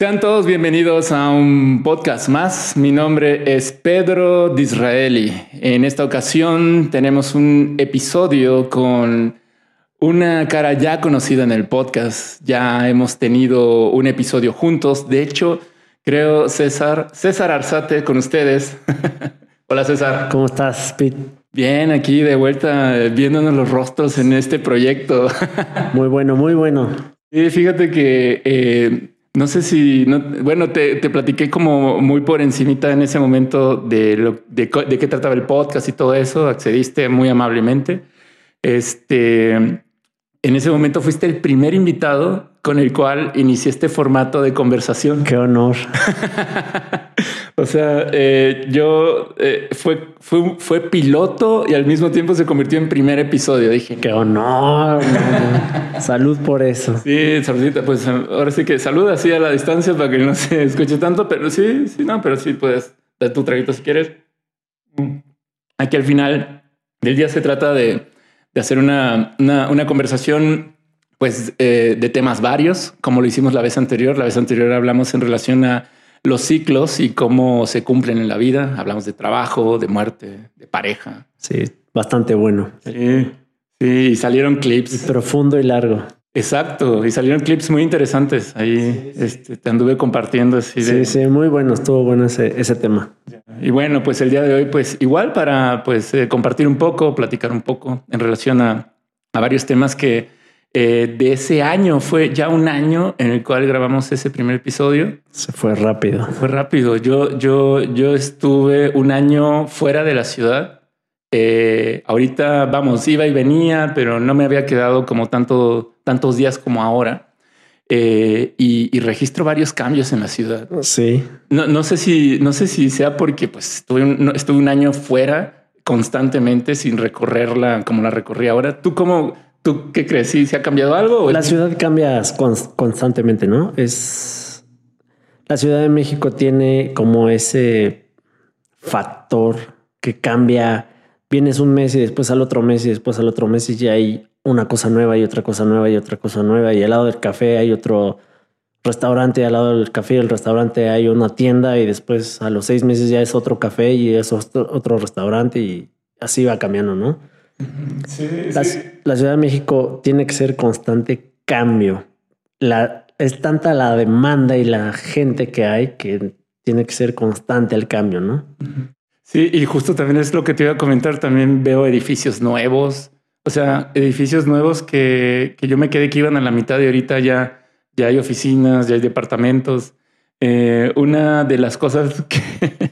Sean todos bienvenidos a un podcast más. Mi nombre es Pedro Disraeli. En esta ocasión tenemos un episodio con una cara ya conocida en el podcast. Ya hemos tenido un episodio juntos. De hecho, creo César, César Arzate con ustedes. Hola César. ¿Cómo estás, Pete? Bien, aquí de vuelta viéndonos los rostros en este proyecto. muy bueno, muy bueno. Y fíjate que eh, no sé si, no, bueno, te, te, platiqué como muy por encimita en ese momento de, lo, de, de, qué trataba el podcast y todo eso. Accediste muy amablemente. Este, en ese momento fuiste el primer invitado con el cual inicié este formato de conversación. Qué honor. o sea, eh, yo eh, fue, fue, fue piloto y al mismo tiempo se convirtió en primer episodio. Dije, qué honor. salud por eso. Sí, saludita. Pues ahora sí que salud así a la distancia para que no se escuche tanto, pero sí, sí, no, pero sí puedes dar tu traguito si quieres. Aquí al final del día se trata de, de hacer una, una, una conversación pues eh, de temas varios, como lo hicimos la vez anterior. La vez anterior hablamos en relación a los ciclos y cómo se cumplen en la vida. Hablamos de trabajo, de muerte, de pareja. Sí, bastante bueno. Sí, sí, y salieron clips. Profundo y largo. Exacto, y salieron clips muy interesantes. Ahí Este, te anduve compartiendo así. De... Sí, sí, muy bueno, estuvo bueno ese, ese tema. Y bueno, pues el día de hoy, pues igual para pues eh, compartir un poco, platicar un poco en relación a, a varios temas que eh, de ese año. Fue ya un año en el cual grabamos ese primer episodio. Se fue rápido. Fue rápido. Yo, yo, yo estuve un año fuera de la ciudad. Eh, ahorita, vamos, iba y venía, pero no me había quedado como tanto, tantos días como ahora. Eh, y, y, registro varios cambios en la ciudad. Sí. No, no sé si, no sé si sea porque pues estuve un, estuve un año fuera constantemente sin recorrerla como la recorrí ahora. ¿Tú cómo, ¿Tú qué crees? ¿Sí se ha cambiado algo? La ciudad cambia constantemente, ¿no? Es la Ciudad de México tiene como ese factor que cambia. Vienes un mes y después al otro mes y después al otro mes y ya hay una cosa nueva y otra cosa nueva y otra cosa nueva y al lado del café hay otro restaurante, al lado del café y el restaurante hay una tienda y después a los seis meses ya es otro café y es otro restaurante y así va cambiando, ¿no? Sí, la, sí. la, Ciudad de México tiene que ser constante cambio. La, es tanta la demanda y la gente que hay que tiene que ser constante el cambio, ¿no? Sí, y justo también es lo que te iba a comentar. También veo edificios nuevos, o sea, edificios nuevos que, que yo me quedé que iban a la mitad y ahorita ya, ya hay oficinas, ya hay departamentos. Eh, una de las cosas que,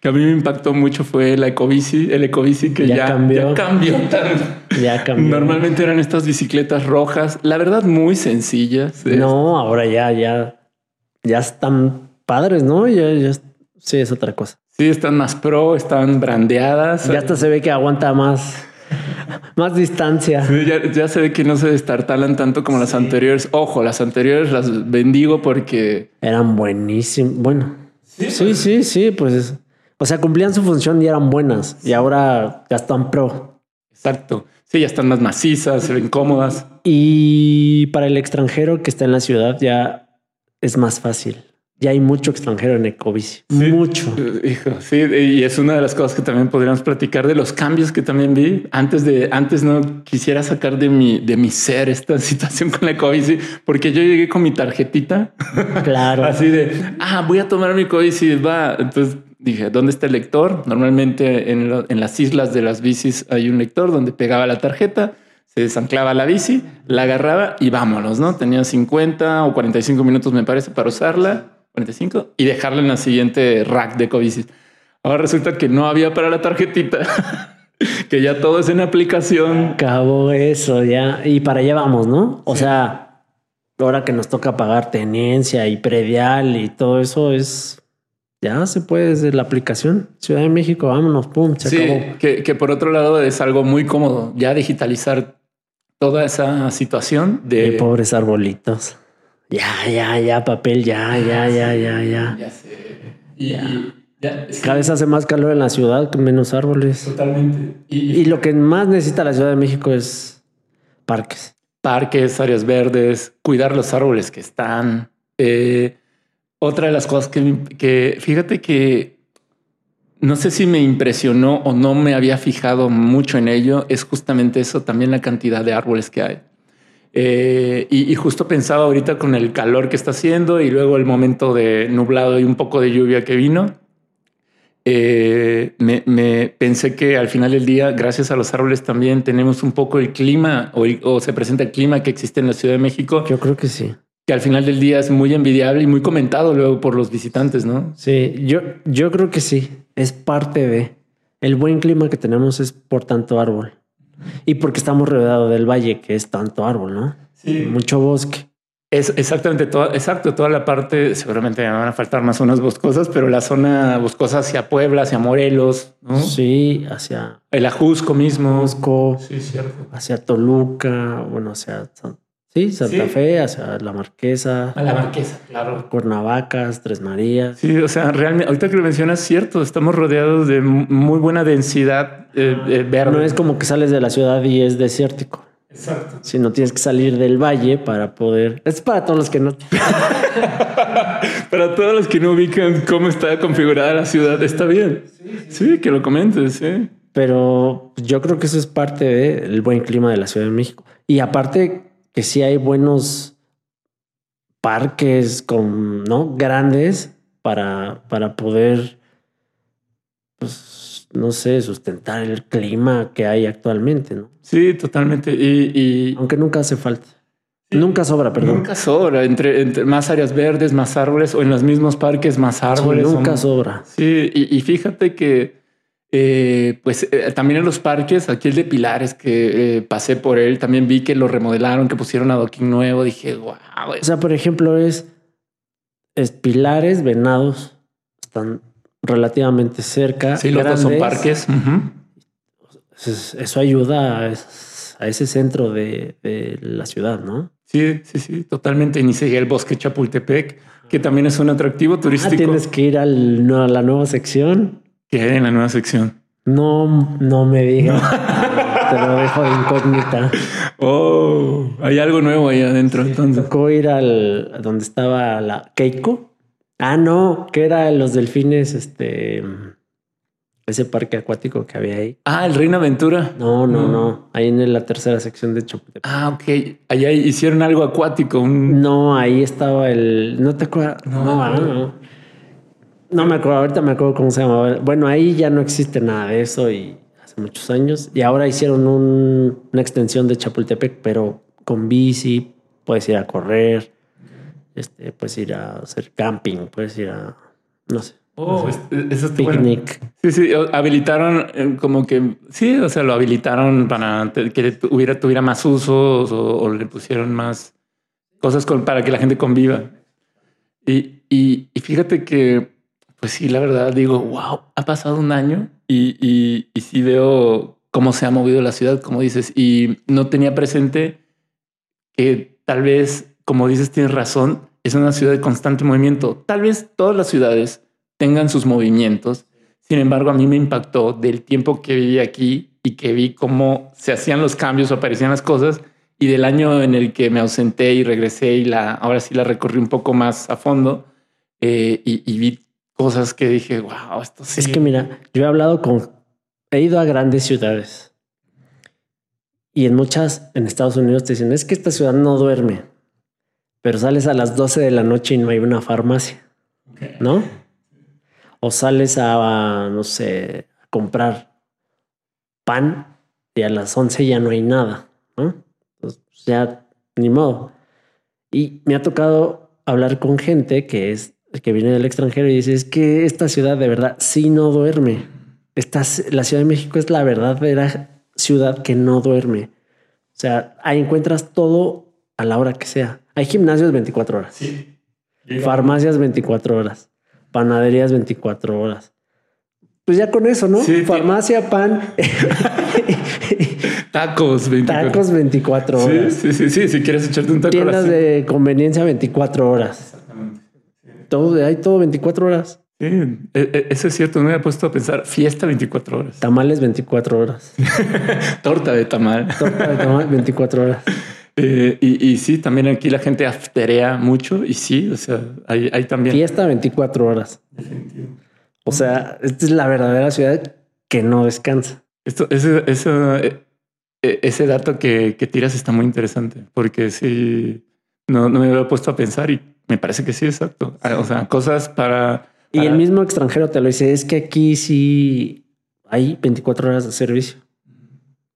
que a mí me impactó mucho fue la ecobici, el ecobici que ya, ya cambió. Ya cambió, tanto. ya cambió. Normalmente eran estas bicicletas rojas, la verdad muy sencillas. No, ahora ya, ya, ya están padres, ¿no? Ya, ya, sí, es otra cosa. Sí, están más pro, están brandeadas. Ya hasta se ve que aguanta más. Más distancia. Sí, ya, ya, se ve que no se destartalan tanto como sí. las anteriores. Ojo, las anteriores las bendigo porque eran buenísimas. Bueno, sí, sí, sí, sí, pues o sea, cumplían su función y eran buenas y ahora ya están pro. Exacto. Sí, ya están más macizas, se ven cómodas. Y para el extranjero que está en la ciudad ya es más fácil. Ya hay mucho extranjero en Ecobici. Sí, mucho. Hijo, sí, y es una de las cosas que también podríamos platicar de los cambios que también vi. Antes de antes no quisiera sacar de mi de mi ser esta situación con la Ecobici, porque yo llegué con mi tarjetita. Claro. Así de, ah, voy a tomar mi Ecobici, va. Entonces dije, ¿dónde está el lector? Normalmente en, lo, en, las islas de las bicis hay un lector donde pegaba la tarjeta, se desanclaba la bici, la agarraba y vámonos, ¿no? Tenía 50 o 45 minutos, me parece, para usarla, 45, y dejarla en la siguiente rack de ecobicis. Ahora resulta que no había para la tarjetita, que ya todo es en aplicación. Acabó eso, ya. Y para allá vamos, ¿no? O sí. sea, ahora que nos toca pagar tenencia y predial y todo eso es ya se puede desde la aplicación. Ciudad de México, vámonos, pum, se sí, acabó. Que, que, por otro lado es algo muy cómodo, ya digitalizar toda esa situación de... Pobres arbolitos. Ya, ya, ya, papel, ya, ya, ya, ya, ya. Ya sé. Y, ya. Ya, sí. Cada vez hace más calor en la ciudad que menos árboles. Totalmente. Y, y, lo que más necesita la Ciudad de México es parques. Parques, áreas verdes, cuidar los árboles que están. Eh, otra de las cosas que, que fíjate que no sé si me impresionó o no me había fijado mucho en ello, es justamente eso, también la cantidad de árboles que hay. Eh, y, justo pensaba ahorita con el calor que está haciendo y luego el momento de nublado y un poco de lluvia que vino, eh, me, pensé que al final del día, gracias a los árboles también tenemos un poco el clima o, o se presenta el clima que existe en la Ciudad de México. Yo creo que sí que al final del día es muy envidiable y muy comentado luego por los visitantes, ¿no? Sí, yo, yo creo que sí, es parte de el buen clima que tenemos es por tanto árbol y porque estamos rodeados del valle que es tanto árbol, ¿no? Sí. Mucho bosque. Es exactamente toda, exacto, toda la parte, seguramente me van a faltar más zonas boscosas, pero la zona boscosa hacia Puebla, hacia Morelos, ¿no? Sí, hacia el Ajusco mismo. Ajusco, sí, cierto. Hacia Toluca, bueno, hacia Sí, Santa Fe, hacia la Marquesa. A la Marquesa, claro. Cuernavacas, Tres Marías. Sí, o sea, realmente, ahorita que lo mencionas, cierto, estamos rodeados de muy buena densidad eh, eh, verde. No es como que sales de la ciudad y es desértico. Exacto. Sino tienes que salir del valle para poder. Es para todos los que no. para todos los que no ubican cómo está configurada la ciudad, está bien. Sí, que lo comentes, sí. Pero yo creo que eso es parte del buen clima de la Ciudad de México. Y aparte, que sí hay buenos parques con, ¿no? Grandes para, para poder, pues, no sé, sustentar el clima que hay actualmente, ¿no? Sí, totalmente. Y, Aunque nunca hace falta. Nunca sobra, perdón. Nunca sobra. Entre, entre, más áreas verdes, más árboles, o en los mismos parques, más árboles. nunca sobra. Sí, y, fíjate que eh, pues eh, también en los parques, aquí el de Pilares, que eh, pasé por él, también vi que lo remodelaron, que pusieron adoquín nuevo. Dije, wow. O sea, por ejemplo, es, es Pilares, Venados, están relativamente cerca. Sí, los dos son parques. Eso ayuda a, ese centro de, la ciudad, ¿no? Sí, sí, sí, totalmente. Ni siquiera el bosque Chapultepec, que también es un atractivo ah, turístico. tienes que ir al, a la nueva sección. ¿Qué hay en la nueva sección? No, no me digas. Te lo dejo de incógnita. Oh, hay algo nuevo ahí adentro. entonces. Tocó ir al donde estaba la Keiko. Ah, no, que era los delfines, este, ese parque acuático que había ahí. Ah, el Reina Aventura. No, no, no. Ahí en la tercera sección de Chapultepec. Ah, ok. Allá hicieron algo acuático. No, ahí estaba el. No te acuerdas. No, no, ah, no. No me acuerdo, ahorita me acuerdo cómo se llamaba. Bueno, ahí ya no existe nada de eso y hace muchos años. Y ahora hicieron una extensión de Chapultepec, pero con bici, puedes ir a correr, este, puedes ir a hacer camping, puedes ir a, no sé. Oh, eso es picnic. Sí, sí, habilitaron eh, como que, sí, o sea, lo habilitaron para que tuviera, tuviera más usos o, le pusieron más cosas para que la gente conviva. Y, y, y fíjate que pues sí, la verdad digo, wow, ha pasado un año y, y, y sí veo cómo se ha movido la ciudad, como dices, y no tenía presente que tal vez, como dices, tienes razón, es una ciudad de constante movimiento. Tal vez todas las ciudades tengan sus movimientos. Sin embargo, a mí me impactó del tiempo que viví aquí y que vi cómo se hacían los cambios o aparecían las cosas y del año en el que me ausenté y regresé y la ahora sí la recorrí un poco más a fondo eh, y, y, vi cosas que dije, wow, esto sí. Es que mira, yo he hablado con, he ido a grandes ciudades y en muchas en Estados Unidos te dicen, es que esta ciudad no duerme, pero sales a las 12 de la noche y no hay una farmacia, ¿no? O sales a, no sé, a comprar pan y a las 11 ya no hay nada, ¿no? Ya ni modo. Y me ha tocado hablar con gente que es que viene del extranjero y dice, es que esta ciudad de verdad sí no duerme. Esta, la Ciudad de México es la verdadera ciudad que no duerme. O sea, ahí encuentras todo a la hora que sea. Hay gimnasios 24 horas. Sí. Farmacias 24 horas. Panaderías 24 horas. Pues ya con eso, ¿no? Farmacia, pan. Tacos 24 Tacos 24 horas. Sí, sí, sí, Si quieres echarte un taco. Tiendas de conveniencia 24 horas todo, hay todo 24 horas. Sí, e, e, eso es cierto. No me había puesto a pensar fiesta 24 horas. Tamales 24 horas. Torta de tamal. Torta de tamal 24 horas. Eh, y, y, sí, también aquí la gente afterea mucho y sí, o sea, hay, hay también. Fiesta 24 horas. O sea, esta es la verdadera ciudad que no descansa. Esto, ese, ese, ese dato que, que, tiras está muy interesante porque sí, no, no me había puesto a pensar y me parece que sí, exacto. O sea, cosas para, para... Y el mismo extranjero te lo dice, es que aquí sí hay 24 horas de servicio.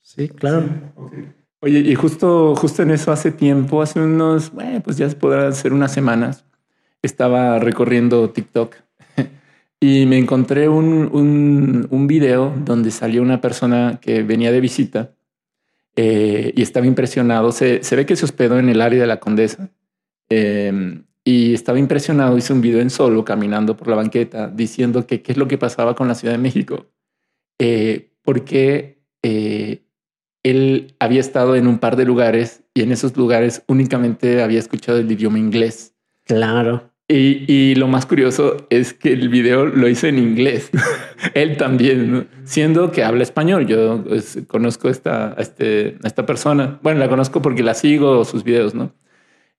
Sí, claro. Sí, okay. Oye, y justo, justo en eso hace tiempo, hace unos, bueno, pues ya podrá ser unas semanas, estaba recorriendo TikTok y me encontré un, un, un, video donde salió una persona que venía de visita eh, y estaba impresionado. Se, se, ve que se hospedó en el área de la Condesa eh, y estaba impresionado. Hizo un video en solo caminando por la banqueta diciendo que qué es lo que pasaba con la Ciudad de México. Eh, porque él había estado en un par de lugares y en esos lugares únicamente había escuchado el idioma inglés. Claro. Y, y lo más curioso es que el video lo hizo en inglés. él también, ¿no? siendo que habla español. Yo pues, conozco esta, a, este, a esta persona. Bueno, la conozco porque la sigo sus videos, ¿no?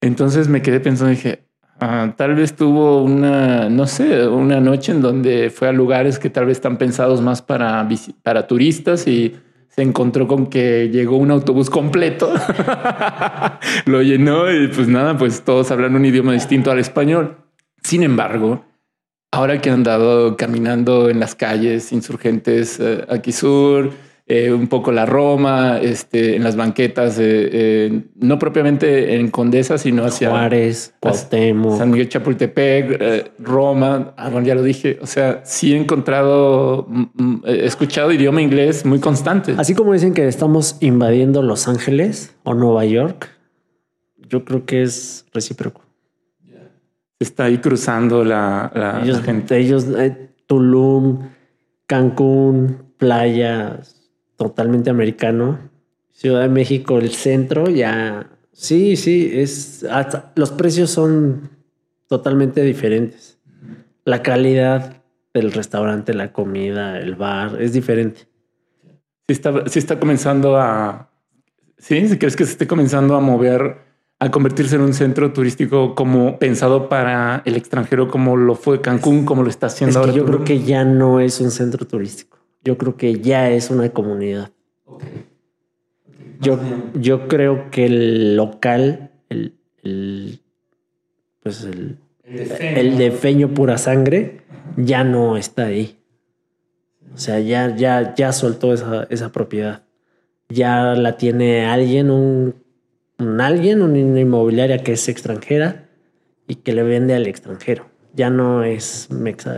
Entonces me quedé pensando, dije, ah, tal vez tuvo una, no sé, una noche en donde fue a lugares que tal vez están pensados más para, para turistas y se encontró con que llegó un autobús completo, lo llenó y pues nada, pues todos hablan un idioma distinto al español. Sin embargo, ahora que han andado caminando en las calles insurgentes eh, aquí sur, eh, un poco la Roma, este, en las banquetas, eh, eh, no propiamente en Condesa, sino hacia Juárez, Cuauhtémoc, San Miguel Chapultepec, eh, Roma. Ah, bueno, ya lo dije. O sea, sí he encontrado, mm, he escuchado idioma inglés muy constante. Así como dicen que estamos invadiendo Los Ángeles o Nueva York, yo creo que es recíproco. Está ahí cruzando la, la, ellos, la gente. Ellos, Tulum, Cancún, playas totalmente americano. Ciudad de México, el centro, ya. Sí, sí, es. Hasta, los precios son totalmente diferentes. La calidad del restaurante, la comida, el bar, es diferente. Sí está, sí está comenzando a. Sí, si crees que se esté comenzando a mover, a convertirse en un centro turístico como pensado para el extranjero, como lo fue Cancún, como lo está haciendo es que ahora. Yo creo que ya no es un centro turístico yo creo que ya es una comunidad. Okay. Okay. Yo, yo creo que el local, el, el pues el, el, el defeño pura sangre, ya no está ahí. O sea, ya, ya, ya soltó esa, esa propiedad. Ya la tiene alguien, un, un alguien, una inmobiliaria que es extranjera y que le vende al extranjero. Ya no es mexa,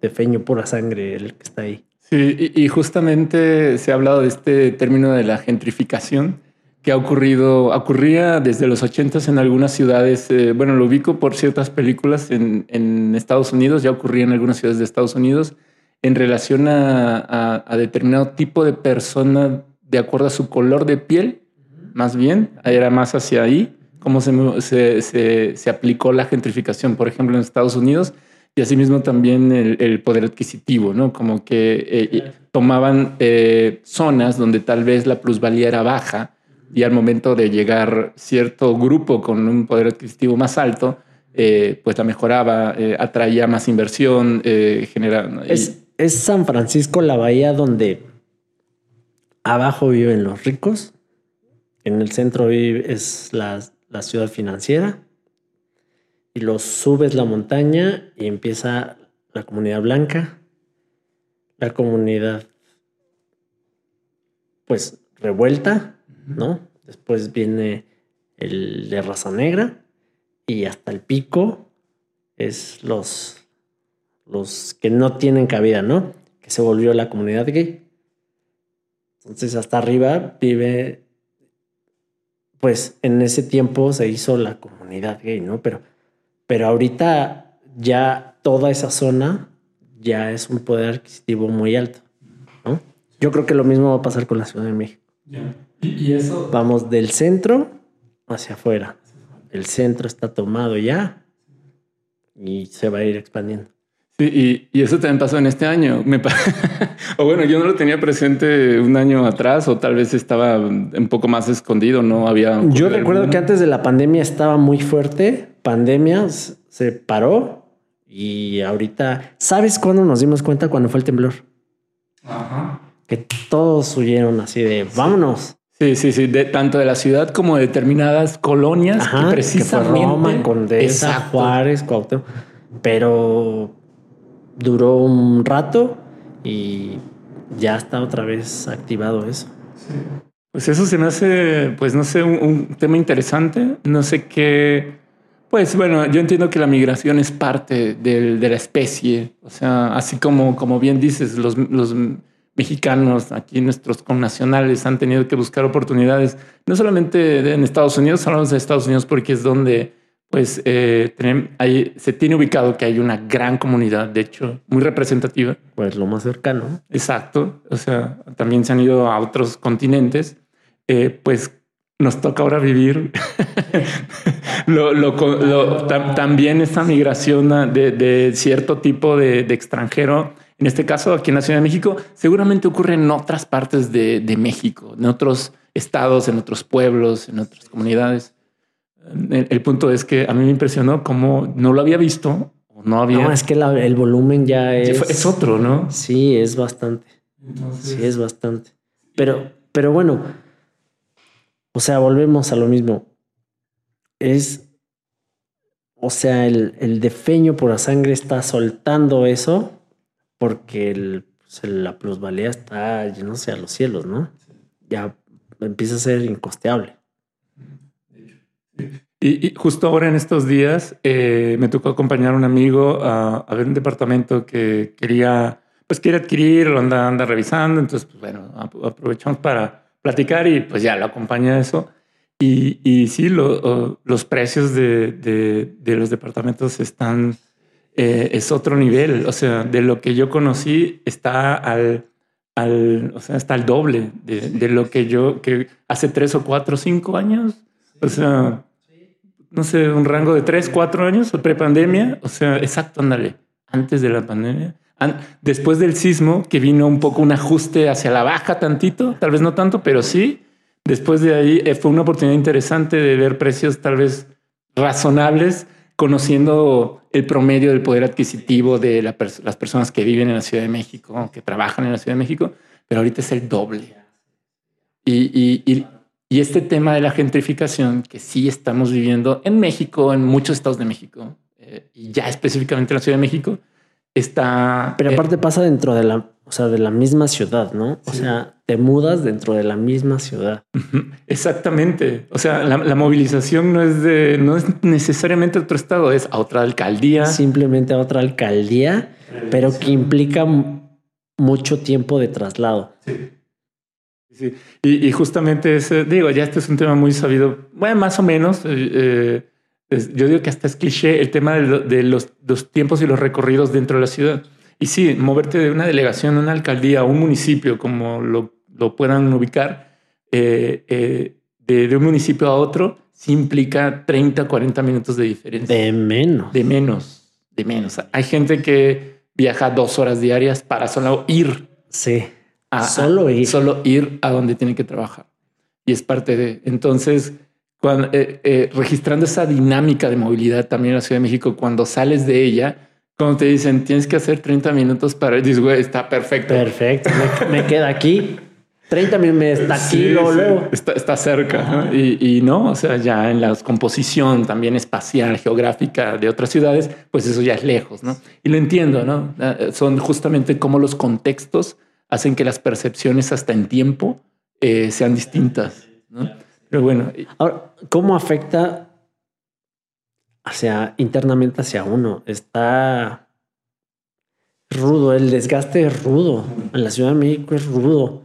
defeño pura sangre el que está ahí. Sí, y, justamente se ha hablado de este término de la gentrificación que ha ocurrido, ocurría desde los ochentas en algunas ciudades. Eh, bueno, lo ubico por ciertas películas en, en, Estados Unidos, ya ocurría en algunas ciudades de Estados Unidos en relación a, a, a determinado tipo de persona de acuerdo a su color de piel, más bien, era más hacia ahí, cómo se, se, se, se aplicó la gentrificación, por ejemplo, en Estados Unidos y asimismo también el, el, poder adquisitivo, ¿no? Como que eh, tomaban eh, zonas donde tal vez la plusvalía era baja y al momento de llegar cierto grupo con un poder adquisitivo más alto, eh, pues la mejoraba, eh, atraía más inversión, eh, generaba... Es, es San Francisco, la bahía donde abajo viven los ricos, en el centro vive, es la, la ciudad financiera y lo subes la montaña y empieza la comunidad blanca, la comunidad pues revuelta, ¿no? Después viene el de raza negra y hasta el pico es los los que no tienen cabida, ¿no? Que se volvió la comunidad gay. Entonces hasta arriba vive pues en ese tiempo se hizo la comunidad gay, ¿no? Pero pero ahorita ya toda esa zona ya es un poder adquisitivo muy alto. ¿no? Yo creo que lo mismo va a pasar con la Ciudad de México. Yeah. ¿Y, ¿Y, eso? Vamos del centro hacia afuera. El centro está tomado ya y se va a ir expandiendo. Y, y, eso también pasó en este año. Me o bueno, yo no lo tenía presente un año atrás o tal vez estaba un poco más escondido, no había... Yo recuerdo que antes de la pandemia estaba muy fuerte, pandemia se paró y ahorita, ¿sabes cuándo nos dimos cuenta cuando fue el temblor? Ajá. Que todos huyeron así de, vámonos. Sí, sí, sí, de, tanto de la ciudad como de determinadas colonias que precisamente... Roma, Condesa, Juárez, Cuauhtémoc. Pero duró un rato y ya está otra vez activado eso. Pues eso se me hace, pues no sé, un, tema interesante. No sé qué. Pues bueno, yo entiendo que la migración es parte de, la especie. O sea, así como, como bien dices, los, los mexicanos, aquí nuestros connacionales, han tenido que buscar oportunidades, no solamente en Estados Unidos, hablamos de Estados Unidos porque es donde pues eh, ahí, se tiene ubicado que hay una gran comunidad, de hecho, muy representativa. Pues lo más cercano. Exacto. O sea, también se han ido a otros continentes. Eh, pues nos toca ahora vivir lo, también esta migración de, cierto tipo de, extranjero. En este caso, aquí en la Ciudad de México, seguramente ocurre en otras partes de, de México, en otros estados, en otros pueblos, en otras comunidades. El, punto es que a mí me impresionó cómo no lo había visto. No había. No, es que el volumen ya es. es otro, ¿no? Sí, es bastante. Sí, es bastante. Pero, pero bueno, o sea, volvemos a lo mismo. Es. O sea, el, el defeño por la sangre está soltando eso porque el, pues, la plusvalía está yéndose a los cielos, ¿no? Ya empieza a ser incosteable. Y, justo ahora en estos días eh, me tocó acompañar a un amigo a, ver un departamento que quería, pues quiere adquirir, lo anda, anda revisando. Entonces, pues bueno, aprovechamos para platicar y pues ya lo acompaña a eso. Y, y sí, los precios de, de, los departamentos están, eh, es otro nivel. O sea, de lo que yo conocí está al, al o sea, está al doble de, de lo que yo, que hace tres o cuatro o cinco años o sea, no sé, un rango de tres, cuatro años, prepandemia. O sea, exacto, ándale, antes de la pandemia. Después del sismo, que vino un poco un ajuste hacia la baja tantito, tal vez no tanto, pero sí. Después de ahí eh, fue una oportunidad interesante de ver precios tal vez razonables, conociendo el promedio del poder adquisitivo de las personas que viven en la Ciudad de México, que trabajan en la Ciudad de México, pero ahorita es el doble. y este tema de la gentrificación que sí estamos viviendo en México, en muchos estados de México, eh, y ya específicamente en la Ciudad de México, está... Pero aparte pasa dentro de la, o sea, de la misma ciudad, ¿no? O sea, te mudas dentro de la misma ciudad. Exactamente. O sea, la, movilización no es de, no es necesariamente otro estado, es a otra alcaldía. Simplemente a otra alcaldía, pero que implica mucho tiempo de traslado. Sí. Sí, y, justamente ese, digo, ya este es un tema muy sabido, bueno, más o menos. Eh, eh, yo digo que hasta es cliché el tema de, los, tiempos y los recorridos dentro de la ciudad. Y sí, moverte de una delegación a una alcaldía, a un municipio, como lo, lo puedan ubicar, eh, de, de, un municipio a otro, sí implica 30, 40 minutos de diferencia. De menos. De menos, de menos. Hay gente que viaja dos horas diarias para solo ir. Sí solo ir. Solo ir a donde tiene que trabajar. Y es parte de. Entonces, cuando, eh, eh, registrando esa dinámica de movilidad también en la Ciudad de México, cuando sales de ella, cuando te dicen tienes que hacer 30 minutos para dices, güey, está perfecto. Perfecto. Me, queda aquí. 30 minutos está aquí, luego, Está, está, cerca. Y, y, no, o sea, ya en la composición también espacial, geográfica de otras ciudades, pues eso ya es lejos, ¿no? Y lo entiendo, ¿no? Ah, son justamente como los contextos hacen que las percepciones hasta en tiempo eh, sean distintas. Pero bueno. Ahora, ¿cómo afecta hacia internamente hacia uno? Está rudo, el desgaste es rudo. En la Ciudad de México es rudo.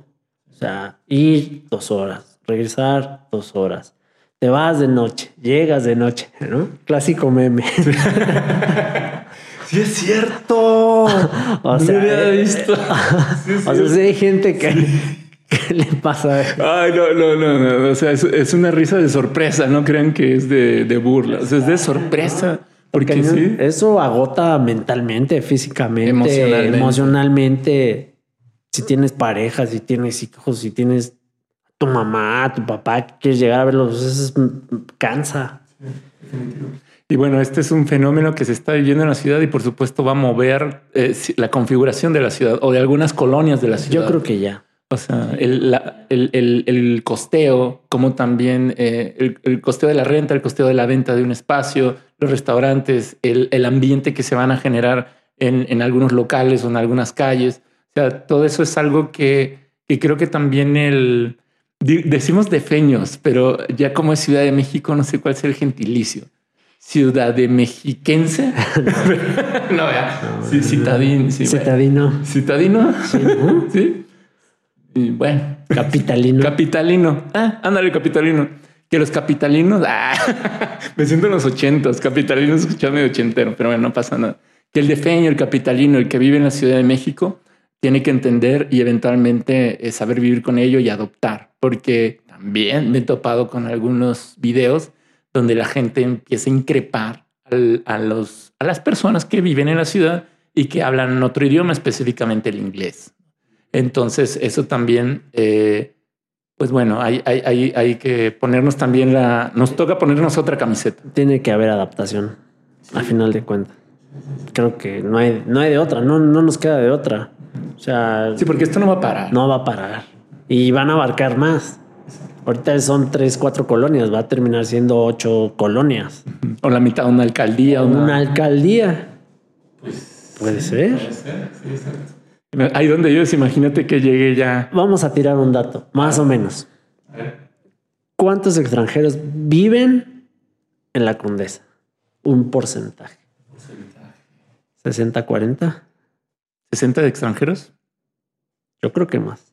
O sea, ir dos horas, regresar dos horas. Te vas de noche, llegas de noche, ¿no? Clásico meme. Sí, es cierto. o sea, había eh, visto. o sea, sí hay gente que, le pasa. Ay, no, no, no, O sea, es, una risa de sorpresa. No crean que es de, burla. O sea, es de sorpresa. Porque sí. eso agota mentalmente, físicamente, Emocionalmente. emocionalmente. Si tienes pareja, si tienes hijos, si tienes tu mamá, tu papá, que quieres llegar a verlos, eso es- cansa. Y bueno, este es un fenómeno que se está viviendo en la ciudad y por supuesto va a mover eh, la configuración de la ciudad o de algunas colonias de la ciudad. Yo creo que ya. O sea, el, la- el- el- el costeo, como también eh, el, el costeo de la renta, el costeo de la venta de un espacio, los restaurantes, el, el ambiente que se van a generar en, en algunos locales o en algunas calles. O sea, todo eso es algo que, que creo que también el... Decimos defeños, pero ya como es Ciudad de México, no sé cuál es el gentilicio. Ciudad de Mexiquense. no, ya. Sí, citadín. Sí, bueno. Citadino, Citadino. Sí, ¿no? Sí. Y bueno, capitalino. capitalino. Ah, ándale, capitalino. Que los capitalinos, ah, me siento en los ochentas, capitalinos escuchaba medio ochentero, pero bueno, no pasa nada. Que el defeño, el capitalino, el que vive en la Ciudad de México, tiene que entender y eventualmente eh, saber vivir con ello y adoptar, porque también me he topado con algunos videos donde la gente empieza a increpar al- a, los, a las personas que viven en la ciudad y que hablan otro idioma, específicamente el inglés. Entonces, eso también, eh, pues bueno, hay, hay, hay, hay que ponernos también la, nos toca ponernos otra camiseta. Tiene que haber adaptación, a final de cuentas. Creo que no hay, no hay de otra, no, no nos queda de otra. O sea, Sí, porque esto no va a parar. no va a parar. Y van a abarcar más. Ahorita son tres, cuatro colonias, va a terminar siendo ocho colonias. O la mitad de una alcaldía. Una... Una alcaldía. Puede ser. Ahí donde ellos, imagínate que llegue ya. Vamos a tirar un dato, más o menos. ¿Cuántos extranjeros viven en la Condesa? Un porcentaje. 60, 40. 60 de extranjeros. Yo creo que más.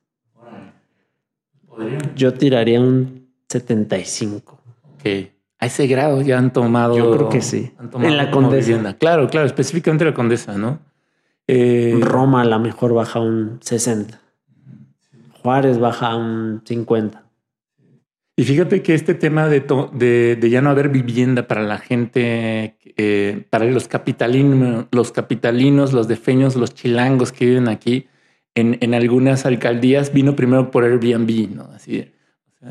Yo tiraría un 75. Que a ese grado ya han tomado. Yo creo que sí. han tomado En la Condesa. vivienda. Claro, claro, específicamente la condesa, ¿no? Eh, Roma a lo mejor baja un 60. Juárez baja un 50. Y fíjate que este tema de, to- de, de ya no haber vivienda para la gente, eh, para los capitalinos, los capitalinos, los defeños, los chilangos que viven aquí, en, en algunas alcaldías vino primero por Airbnb, ¿no? Así.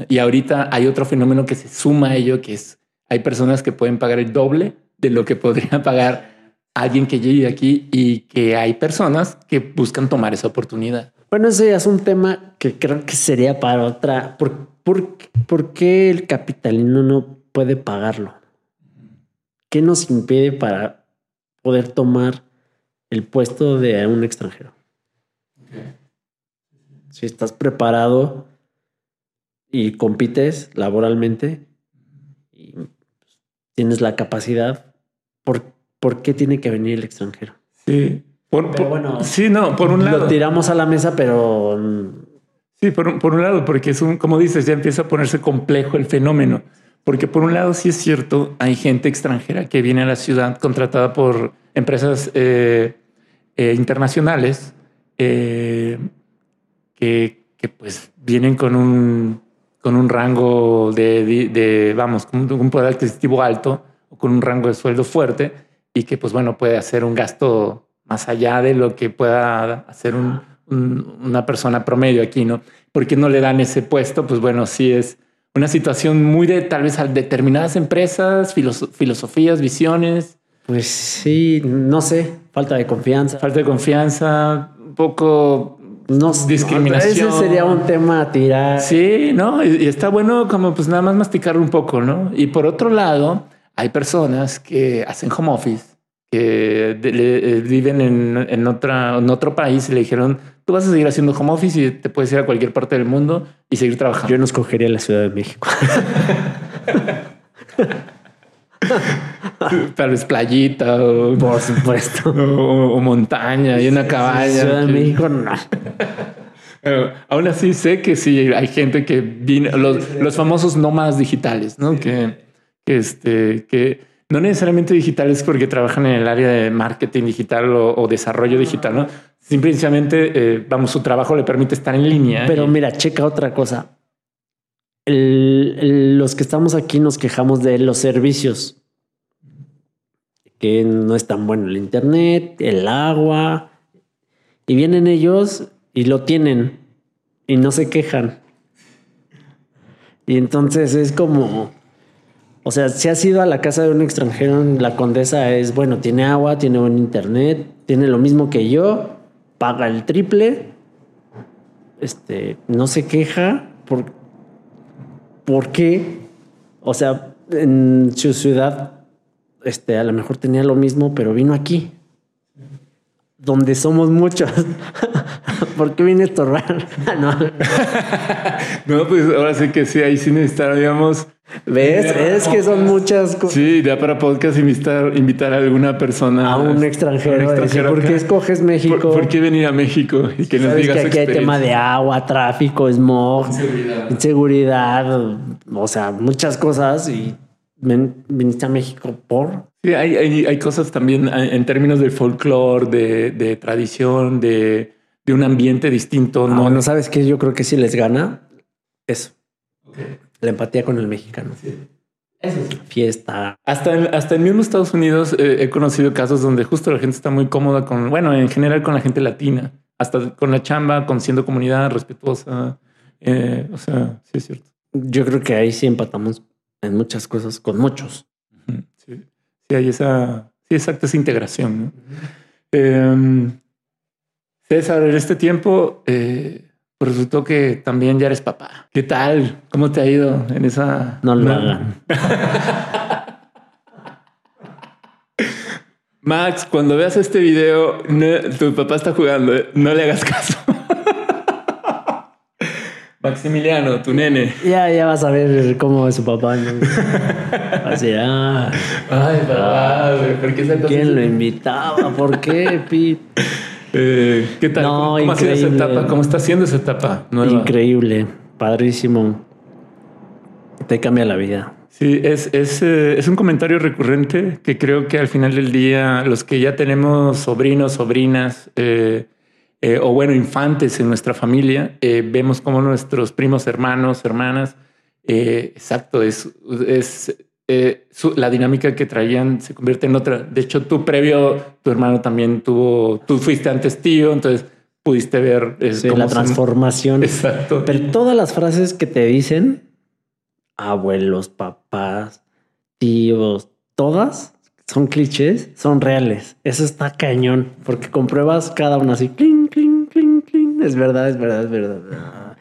Y ahorita hay otro fenómeno que se suma a ello, que es hay personas que pueden pagar el doble de lo que podría pagar alguien que llegue aquí y que hay personas que buscan tomar esa oportunidad. Bueno, ese es un tema que creo que sería para otra. ¿Por, por, por qué el capitalino no puede pagarlo? ¿Qué nos impide para poder tomar el puesto de un extranjero? Si estás preparado y compites laboralmente y tienes la capacidad, ¿por, por qué tiene que venir el extranjero? Sí. Por, Pero por- bueno, sí, no, por un lado. Lo tiramos a la mesa, pero Sí, por un, por un lado, porque es un, como dices, ya empieza a ponerse complejo el fenómeno. Porque por un lado, sí es cierto, hay gente extranjera que viene a la ciudad contratada por empresas eh, eh, internacionales eh, que, que, pues vienen con un, con un rango de, de- de, vamos, con un poder adquisitivo alto o con un rango de sueldo fuerte y que pues bueno, puede hacer un gasto más allá de lo que pueda hacer un- un- una persona promedio aquí, ¿no? ¿Por qué no le dan ese puesto? Pues bueno, sí es una situación muy de tal vez a determinadas empresas, filoso- filosofías, visiones, pues sí, no sé, falta de confianza. falta de confianza, poco No, discriminación. Ese sería un tema a tirar. Sí, ¿no? Y, y está bueno como pues nada más masticarlo un poco, ¿no? Y por otro lado, hay personas que hacen home office, que de- le- eh, viven en, en otra, en otro país y le dijeron, tú vas a seguir haciendo home office y te puedes ir a cualquier parte del mundo y seguir trabajando. Yo no escogería la Ciudad de México. Tal vez playita o, Por supuesto. o- o montaña y una cabaña. Ciudad de que- México, no. Pero aún así sé que sí hay gente que viene, los, los famosos nómadas digitales, ¿no? Que, que, este, que no necesariamente digitales porque trabajan en el área de marketing digital o, o desarrollo digital, ¿no? Simplemente, eh, vamos, su trabajo le permite estar en línea. Pero y- mira, checa otra cosa. El- el- los que estamos aquí nos quejamos de los servicios. Que no es tan bueno el internet, el agua. Y vienen ellos y lo tienen y no se quejan. Y entonces es como, o sea, si has ido a la casa de un extranjero, la condesa es, bueno, tiene agua, tiene buen internet, tiene lo mismo que yo, paga el triple, este, no se queja. ¿Por, ¿por qué? O sea, en su ciudad, este, a lo mejor tenía lo mismo, pero vino aquí, donde somos muchos. ¿Por qué vine a estorbar? no. no, pues ahora sí que sí, ahí sí necesitaríamos ¿Ves? Es que son muchas cosas. Sí, ya para podcast invitar, invitar a alguna persona. A un extranjero. ¿Por qué escoges México? ¿Por, qué venir a México? Y que nos digas que aquí hay tema de agua, tráfico, smog, inseguridad. o sea, muchas cosas. Y viniste a México por. Sí, hay, hay, cosas también en términos del folclore, de, de tradición, de, de, un ambiente distinto. Ah, no, sabes qué? Yo creo que si les gana eso. La empatía con el mexicano. Eso Fiesta. Hasta en, hasta en mismo Estados Unidos eh, he conocido casos donde justo la gente está muy cómoda con, bueno, en general con la gente latina, hasta con la chamba, con siendo comunidad respetuosa. Eh, o sea, sí es cierto. Yo creo que ahí sí empatamos en muchas cosas con muchos. Sí, sí hay esa, sí, exacta esa integración. Em, César, en este tiempo, eh, pues resultó que también ya eres papá. ¿Qué tal? ¿Cómo te ha ido en esa? No lo hagan. Max, cuando veas este video, tu papá está jugando, ¿eh? no le hagas caso. Maximiliano, tu nene. Ya, ya vas a ver cómo es su papá. Así, ah. Ay, papá, ¿por qué ¿Quién lo invitaba? ¿Por qué, Pete? Eh, ¿Qué tal? ¿Cómo, ha sido esa etapa? ¿Cómo está siendo esa etapa Increíble, padrísimo. Te cambia la vida. Sí, es, es, eh, es, un comentario recurrente que creo que al final del día los que ya tenemos sobrinos, sobrinas eh, o bueno, infantes en nuestra familia, vemos como nuestros primos, hermanos, hermanas, exacto, es, es eh, la dinámica que traían se convierte en otra. De hecho, tú previo, tu hermano también tuvo, tú fuiste antes tío, entonces pudiste ver la transformación. Exacto. Pero todas las frases que te dicen, abuelos, papás, tíos, todas son clichés, son reales. Eso está cañón, porque compruebas cada una así. Es verdad, es verdad, es verdad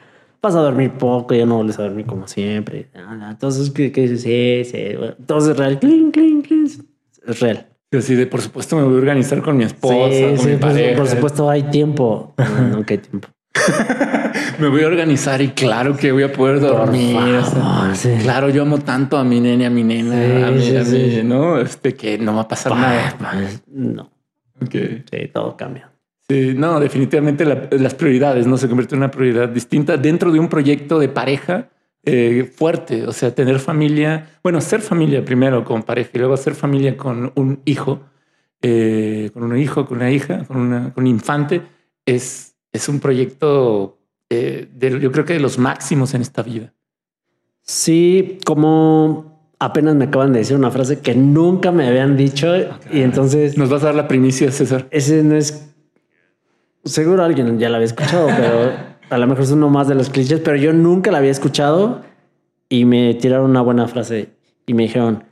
vas a dormir poco, ya no vuelves a dormir como siempre. Entonces, ¿qué, qué dices? Sí, sí. Entonces, es real. Clink, clink, clink. Es real. Sí, de por supuesto me voy a organizar con mi esposa, sí, con mi por, pareja. Por supuesto hay tiempo. No, nunca hay tiempo. me voy a organizar y claro que voy a poder dormir. Claro, yo amo tanto a mi nene, a mi nena, a, mí, a mí, ¿no? Este que no va a pasar nada. No. Okay. Sí, todo cambia. Sí, no, definitivamente las prioridades no se convierte en una prioridad distinta dentro de un proyecto de pareja eh, fuerte. O sea, tener familia, bueno, ser familia primero con pareja y luego ser familia con un hijo, eh, con un hijo, con una hija, con, una, con un infante, es, es un proyecto eh, de, yo creo que de los máximos en esta vida. Sí, como apenas me acaban de decir una frase que nunca me habían dicho y entonces... Nos vas a dar la primicia, César. Ese no es seguro alguien ya la había escuchado, pero a lo mejor es uno más de los clichés, pero yo nunca la había escuchado y me tiraron una buena frase y me dijeron,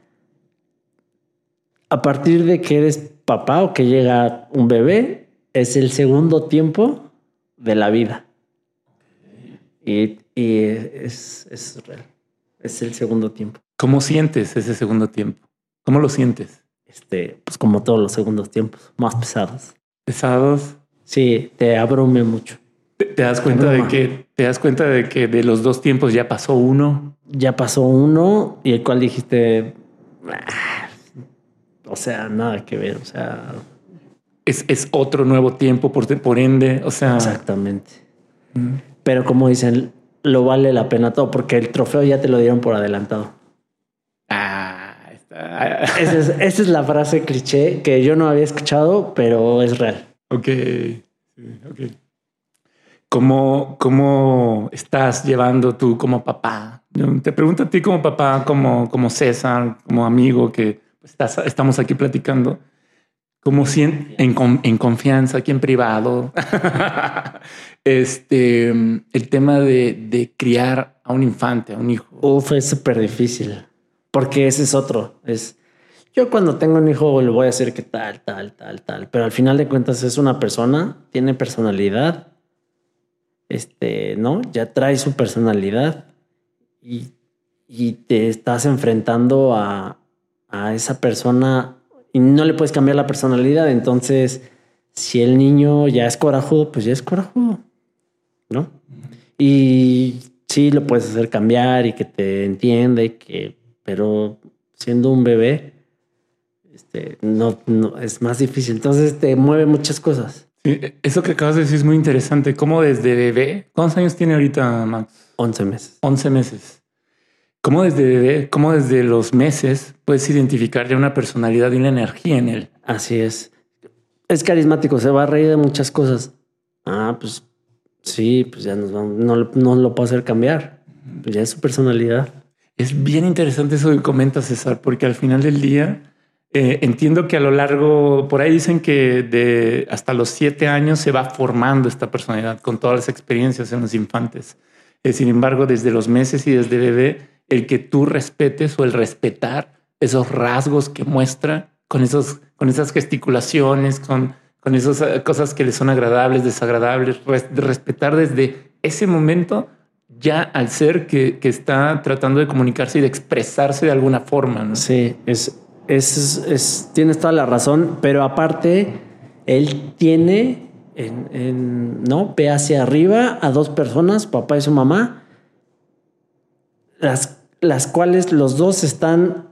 a partir de que eres papá o que llega un bebé, es el segundo tiempo de la vida. Y, es, es real. Es el segundo tiempo. ¿Cómo sientes ese segundo tiempo? ¿Cómo lo sientes? Este, pues como todos los segundos tiempos, más pesados. Pesados. Sí, te abrume mucho. ¿Te, das cuenta de que te das cuenta de que de los dos tiempos ya pasó uno? Ya pasó uno y el cual dijiste, ah, o sea, nada que ver, o sea, es, es otro nuevo tiempo por, por ende, o sea, exactamente. Pero como dicen, lo vale la pena todo porque el trofeo ya te lo dieron por adelantado. Ah, está. Esa es, esa es la frase cliché que yo no había escuchado, pero es real. Ok, ok. ¿Cómo, ¿Cómo estás llevando tú como papá? Te pregunto a ti como papá, como, como César, como amigo, que estás, estamos aquí platicando, como si en, en, confianza, aquí en privado, este, el tema de, de, criar a un infante, a un hijo. Uf, es súper difícil, porque ese es otro, es... Yo cuando tengo un hijo le voy a decir que tal, tal, tal, tal, pero al final de cuentas es una persona, tiene personalidad, este, ¿no? Ya trae su personalidad y, y te estás enfrentando a, a esa persona y no le puedes cambiar la personalidad. Entonces, si el niño ya es corajudo, pues ya es corajudo, ¿no? Y sí lo puedes hacer cambiar y que te entiende, que, pero siendo un bebé, este, no, no es más difícil. Entonces te mueve muchas cosas. Sí, eso que acabas de decir es muy interesante. ¿Cómo desde bebé? ¿Cuántos años tiene ahorita Max? 11 meses. 11 meses. ¿Cómo desde bebé, cómo desde los meses puedes identificar ya una personalidad y una energía en él? Así es. Es carismático, se va a reír de muchas cosas. Ah, pues sí, pues ya nos vamos, no, no lo puedo hacer cambiar. Pues ya es su personalidad. Es bien interesante eso que comenta César, porque al final del día eh, entiendo que a lo largo, por ahí dicen que de hasta los siete años se va formando esta personalidad con todas las experiencias en los infantes. Eh, sin embargo, desde los meses y desde bebé el que tú respetes o el respetar esos rasgos que muestra con, esos, con esas gesticulaciones, con, con esas eh, cosas que le son agradables, desagradables, respetar desde ese momento ya al ser que, que, está tratando de comunicarse y de expresarse de alguna forma. ¿no? Sí, es, es, es, tienes toda la razón, pero aparte, él tiene, en, ¿no? Ve hacia arriba a dos personas, papá y su mamá, las las cuales los dos están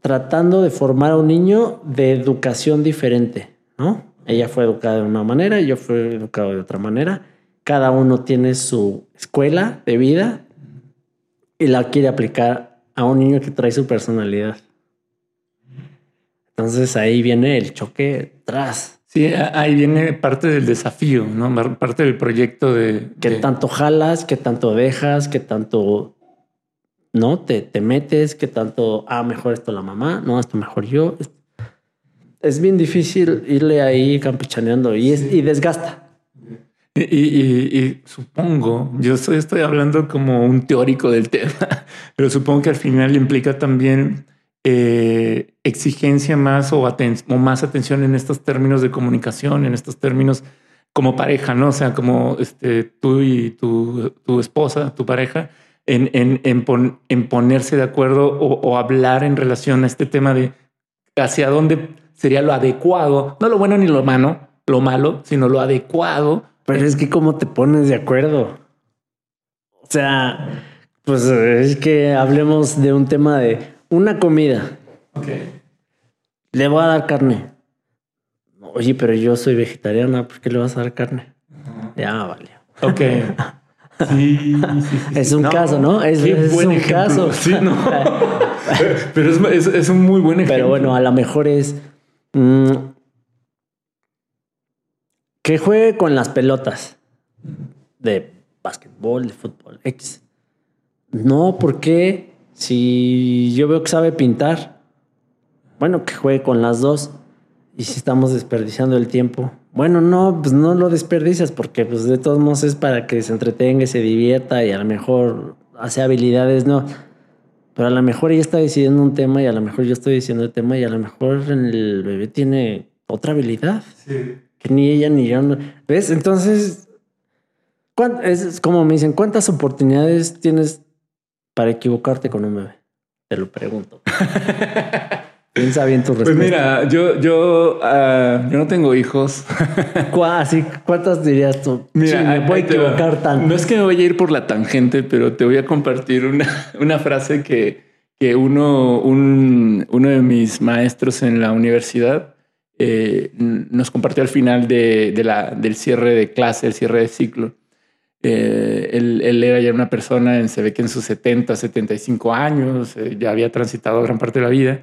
tratando de formar a un niño de educación diferente, ¿no? Ella fue educada de una manera, yo fui educado de otra manera. Cada uno tiene su escuela de vida y la quiere aplicar a un niño que trae su personalidad. Entonces ahí viene el choque tras. Sí, ahí viene parte del desafío, ¿no? Parte del proyecto de... ¿Qué tanto jalas? ¿Qué tanto dejas? ¿Qué tanto ¿no? Te, te metes, que tanto, ah, mejor esto la mamá, no, esto mejor yo. Es bien difícil irle ahí campechaneando y, es, y desgasta. Y, y, supongo, yo estoy, estoy hablando como un teórico del tema, pero supongo que al final implica también eh, exigencia más o, o, más atención en estos términos de comunicación, en estos términos como pareja, ¿no? O sea, como este, tú y tu, tu esposa, tu pareja, en, en, en, ponerse de acuerdo o, hablar en relación a este tema de hacia dónde sería lo adecuado, no lo bueno ni lo malo, lo malo, sino lo adecuado. Pero es que cómo te pones de acuerdo. O sea, pues es que hablemos de un tema de una comida. Ok. Le voy a dar carne. Oye, pero yo soy vegetariana, ¿por qué le vas a dar carne? Ya, vale. Ok. Sí, Es un caso, ¿no? Es, un caso. Sí, no. Pero es, un muy buen ejemplo. Pero bueno, a lo mejor es mm, que juegue con las pelotas de básquetbol, de fútbol, X. No, porque si yo veo que sabe pintar, bueno, que juegue con las dos. Y si estamos desperdiciando el tiempo, bueno, no, pues no lo desperdicias porque pues de todos modos es para que se entretenga y se divierta y a lo mejor hace habilidades, no. Pero a lo mejor ella está decidiendo un tema y a lo mejor yo estoy diciendo el tema y a lo mejor el bebé tiene otra habilidad. Sí. Que ni ella ni yo. ¿Ves? Entonces, es como me dicen, ¿cuántas oportunidades tienes para equivocarte con un bebé? Te lo pregunto. Piensa bien tu respuesta. Pues mira, yo, yo, uh, yo no tengo hijos. Así, ¿Cuántas dirías tú? Mira, me voy a equivocar tanto. No es que me vaya a ir por la tangente, pero te voy a compartir una, una frase que, que uno, un, uno de mis maestros en la universidad eh, nos compartió al final de, de, la, del cierre de clase, el cierre de ciclo. Eh, él, él, era ya una persona, se ve que en sus 70, 75 años, eh, ya había transitado gran parte de la vida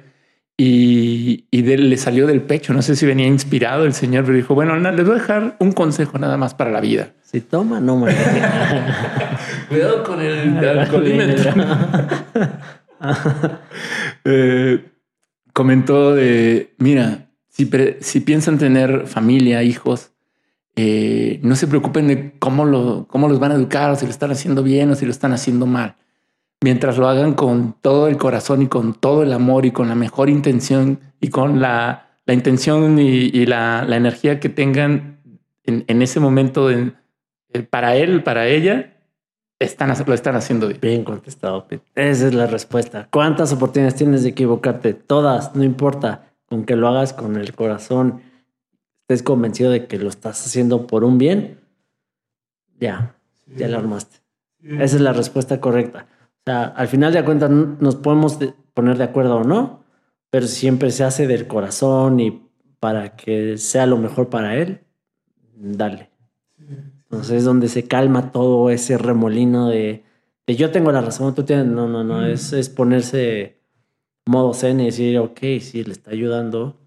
y, y le salió del pecho. No sé si venía inspirado el señor, pero dijo, bueno, les voy a dejar un consejo nada más para la vida. Si toma, no me Cuidado con el alcoholímetro. eh, comentó de, mira, si, si piensan tener familia, hijos, eh, no se preocupen de cómo, lo, cómo los van a educar, o si lo están haciendo bien o si lo están haciendo mal. Mientras lo hagan con todo el corazón y con todo el amor y con la mejor intención y con la, la intención y, la, la, energía que tengan en, ese momento de, para él, para ella, están, lo están haciendo bien. Bien contestado, Esa es la respuesta. ¿Cuántas oportunidades tienes de equivocarte? Todas, no importa. Con que lo hagas con el corazón, estés convencido de que lo estás haciendo por un bien, ya, ya lo armaste. Esa es la respuesta correcta. O sea, al final de cuentas nos podemos poner de acuerdo o no, pero siempre se hace del corazón y para que sea lo mejor para él, dale. Entonces es donde se calma todo ese remolino de, de yo tengo la razón, tú tienes. No, no, no. Es, es ponerse modo zen y decir, ok, sí, le está ayudando.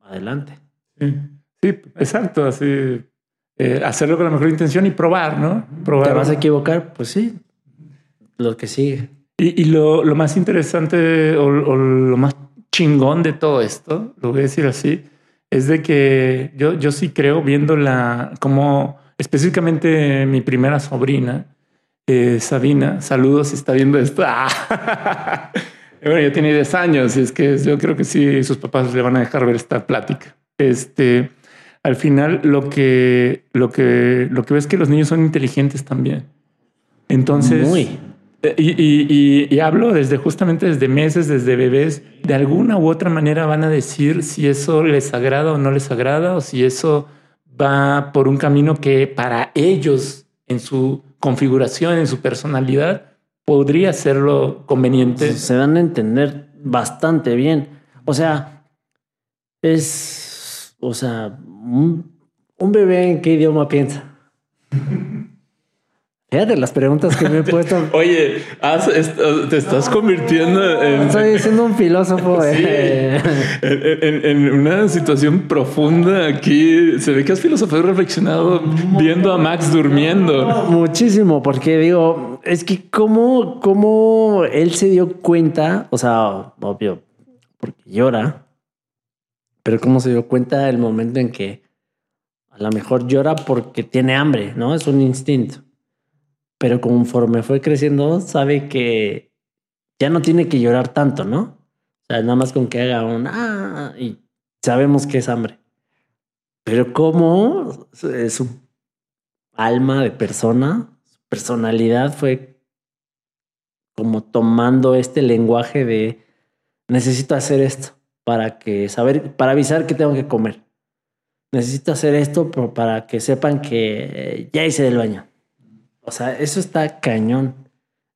adelante. Sí, sí exacto. Así eh, hacerlo con la mejor intención y probar, ¿no? Probar. ¿Te vas a equivocar? Pues sí. Lo que sigue. Y, y lo, lo, más interesante o, o lo más chingón de todo esto, lo voy a decir así, es de que yo, yo sí creo, viendo la, como específicamente mi primera sobrina, eh, Sabina, saludos si está viendo esto. bueno, ya tiene 10 años y es que yo creo que sí, sus papás le van a dejar ver esta plática. Este, al final lo que, lo que, lo que ves es que los niños son inteligentes también. Entonces, Muy. Y, hablo desde justamente desde meses, desde bebés, de alguna u otra manera van a decir si eso les agrada o no les agrada, o si eso va por un camino que para ellos, en su configuración, en su personalidad, podría serlo conveniente. Se dan a entender bastante bien. O sea, es, o sea, un, un bebé en qué idioma piensa. Fíjate las preguntas que me he puesto. Oye, te estás convirtiendo en. Estoy siendo un filósofo. Sí, eh. en, una situación profunda aquí. Se ve que has filosofado y reflexionado viendo a Max durmiendo. Muchísimo, porque digo, es que cómo, cómo él se dio cuenta, o sea, obvio, porque llora, pero cómo se dio cuenta el momento en que a lo mejor llora porque tiene hambre, ¿no? Es un instinto pero conforme fue creciendo, sabe que ya no tiene que llorar tanto, ¿no? O sea, nada más con que haga un ah, y sabemos que es hambre. Pero cómo su alma de persona, su personalidad fue como tomando este lenguaje de necesito hacer esto para que saber, para avisar que tengo que comer. Necesito hacer esto para que sepan que ya hice del baño. O sea, eso está cañón.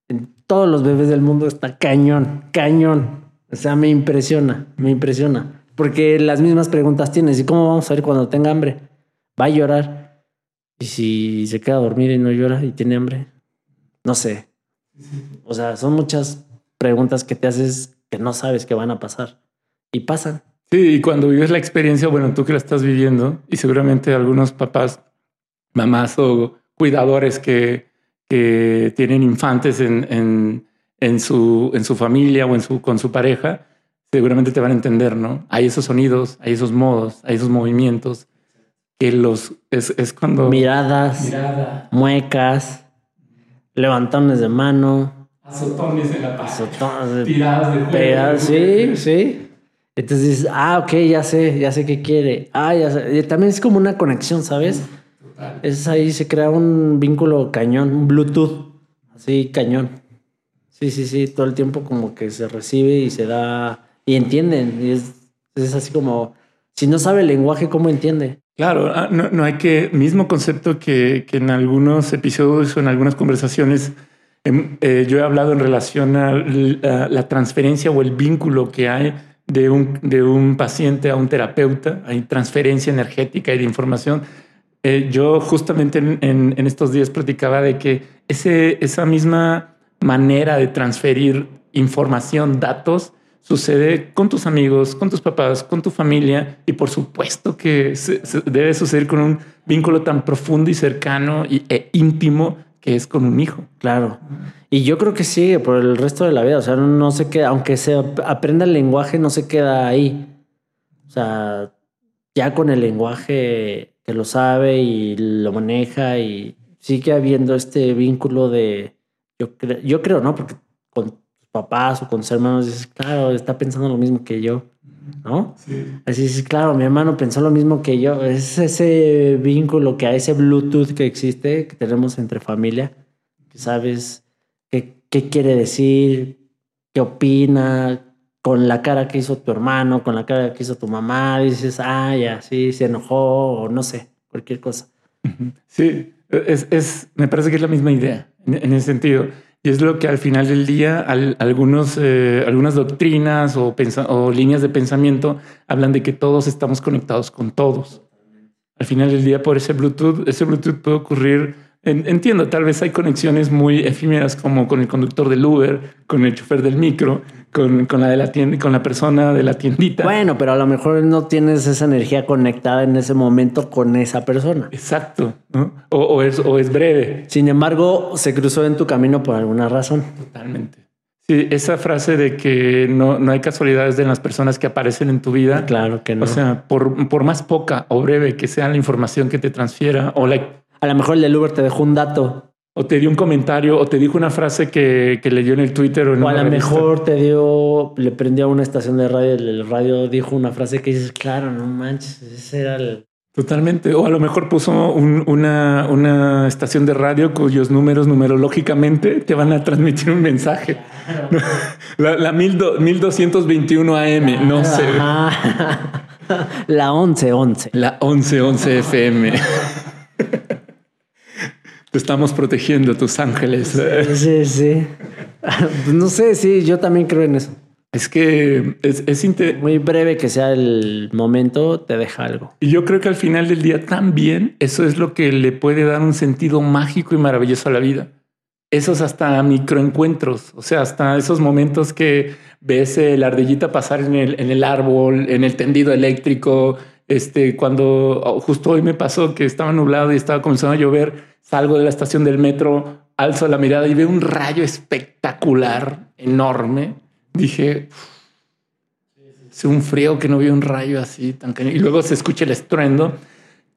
En todos los bebés del mundo está cañón, cañón. O sea, me impresiona, me impresiona. Porque las mismas preguntas tienes. ¿Y cómo vamos a ver cuando tenga hambre? ¿Va a llorar? ¿Y si se queda a dormir y no llora y tiene hambre? No sé. O sea, son muchas preguntas que te haces que no sabes que van a pasar. Y pasan. Sí, y cuando vives la experiencia, bueno, tú que la estás viviendo, y seguramente algunos papás, mamás o cuidadores que, que tienen infantes en, en, en, su, en su familia o en su, con su pareja, seguramente te van a entender, ¿no? Hay esos sonidos, hay esos modos, hay esos movimientos que los es, es cuando miradas, muecas, levantones de mano, azotones en la pared, tiradas de sí, sí. Entonces dices, ah, ok, ya sé, ya sé qué quiere. Ah, ya sé. también es como una conexión, ¿sabes? Es ahí se crea un vínculo cañón, un Bluetooth, así cañón. Sí, sí, sí, todo el tiempo como que se recibe y se da y entienden. Y es, es así como, si no sabe el lenguaje, ¿cómo entiende? Claro, ah, no, no hay que, mismo concepto que, que, en algunos episodios o en algunas conversaciones em, eh, yo he hablado en relación a la transferencia o el vínculo que hay de un, de un paciente a un terapeuta, hay transferencia energética y de información. Eh, yo justamente en, estos días platicaba de que ese, esa misma manera de transferir información, datos, sucede con tus amigos, con tus papás, con tu familia y por supuesto que debe suceder con un vínculo tan profundo y cercano y, e íntimo que es con un hijo. Claro. Y yo creo que sigue por el resto de la vida. O sea, no se queda, aunque se aprenda el lenguaje, no se queda ahí. O sea, ya con el lenguaje que lo sabe y lo maneja y sigue habiendo este vínculo de, yo, creo, yo creo, ¿no? Porque con tus papás o con tus hermanos dices, claro, está pensando lo mismo que yo, ¿no? Sí. Así es, claro, mi hermano pensó lo mismo que yo. Es ese vínculo que hay, ese Bluetooth que existe, que tenemos entre familia, que sabes qué, qué quiere decir, qué opina, con la cara que hizo tu hermano, con la cara que hizo tu mamá, dices, ah, ya, sí, se enojó o no sé, cualquier cosa. Sí, es, es me parece que es la misma idea en, ese sentido. Y es lo que al final del día algunos, eh, algunas doctrinas o, o líneas de pensamiento hablan de que todos estamos conectados con todos. Al final del día, por ese Bluetooth, ese Bluetooth puede ocurrir Entiendo, tal vez hay conexiones muy efímeras como con el conductor del Uber, con el chofer del micro, con, la de la tienda, con la persona de la tiendita. Bueno, pero a lo mejor no tienes esa energía conectada en ese momento con esa persona. Exacto, o, es, o es breve. Sin embargo, se cruzó en tu camino por alguna razón. Totalmente. Sí, esa frase de que no, no hay casualidades de las personas que aparecen en tu vida. Claro que no. O sea, por, por más poca o breve que sea la información que te transfiera o la a lo mejor el del Uber te dejó un dato. O te dio un comentario o te dijo una frase que, que leyó en el Twitter o en O a lo mejor te dio, le prendió a una estación de radio, el radio dijo una frase que dices, claro, no manches, ese era el... Totalmente. O a lo mejor puso una, una estación de radio cuyos números numerológicamente te van a transmitir un mensaje. La, la 1221 AM, no sé. La 1111. La 1111 FM. Te estamos protegiendo, tus ángeles. Sí, sí. No sé, sí, yo también creo en eso. Es que es, muy breve que sea el momento, te deja algo. Y yo creo que al final del día también eso es lo que le puede dar un sentido mágico y maravilloso a la vida. Esos hasta microencuentros, o sea, hasta esos momentos que ves la ardillita pasar en el, en el árbol, en el tendido eléctrico. Este, cuando oh, justo hoy me pasó que estaba nublado y estaba comenzando a llover Salgo de la estación del metro, alzo la mirada y veo un rayo espectacular, enorme. Dije, es un frío que no veo un rayo así tan Y luego se escucha el estruendo.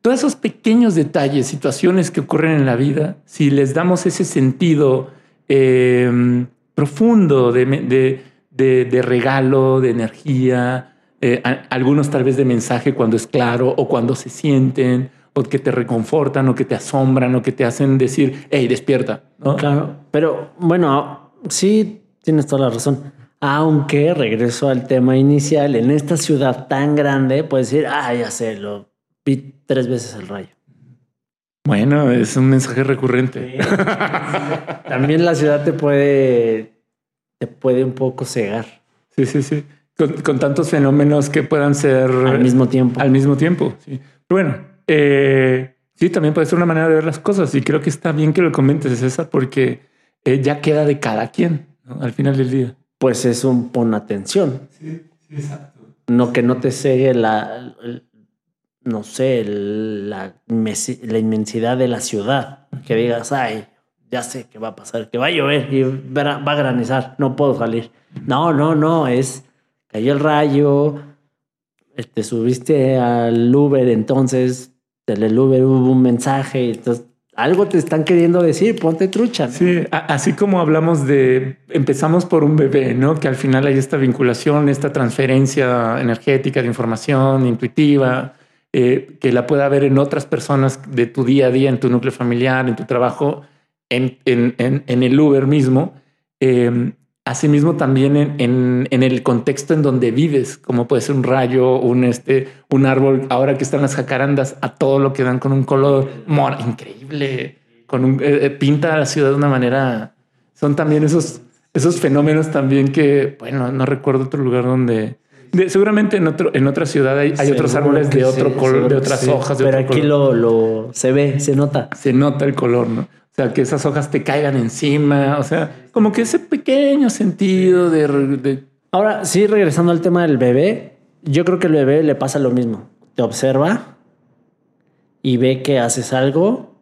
Todos esos pequeños detalles, situaciones que ocurren en la vida, si les damos ese sentido em, profundo de, de, regalo, de energía, eh, algunos tal vez de mensaje cuando es claro o cuando se sienten, o que te reconfortan o que te asombran o que te hacen decir, hey, despierta. Claro, pero bueno, sí tienes toda la razón. Aunque regreso al tema inicial, en esta ciudad tan grande, puedes decir, ah, ya sé, lo vi tres veces el rayo. Bueno, es un mensaje recurrente. También la ciudad te puede, te puede un poco cegar. Sí, sí, sí. Con, con, tantos fenómenos que puedan ser al mismo tiempo. Al mismo tiempo. Sí. bueno, eh, sí, también puede ser una manera de ver las cosas y creo que está bien que lo comentes, César, porque eh, ya queda de cada quien al final del día. Pues es un pon atención. Sí, exacto. No que no te segue la, no sé, la, la inmensidad de la ciudad. Que digas, ay, ya sé que va a pasar, que va a llover y va a granizar, no puedo salir. No, no, no, es cayó el rayo, te este, subiste al Uber, entonces del Uber hubo un mensaje, entonces algo te están queriendo decir, ponte trucha. Sí, así como hablamos de, empezamos por un bebé, ¿no? Que al final hay esta vinculación, esta transferencia energética de información intuitiva, eh, que la pueda haber en otras personas de tu día a día, en tu núcleo familiar, en tu trabajo, en, en, en, el Uber mismo. Eh, Asimismo, también en, el contexto en donde vives, como puede ser un rayo, un, este, un árbol, ahora que están las jacarandas, a todo lo que dan con un color increíble, con un, eh, eh, pinta la ciudad de una manera. Son también esos, esos fenómenos también que, bueno, no recuerdo otro lugar donde. seguramente en otro, en otra ciudad hay, otros árboles de otro color, de otras hojas. Pero aquí Lo, lo se ve, se nota. Se nota el color, ¿no? O sea, que esas hojas te caigan encima. O sea, como que ese pequeño sentido de, Ahora, sí, regresando al tema del bebé, yo creo que el bebé le pasa lo mismo. Te observa y ve que haces algo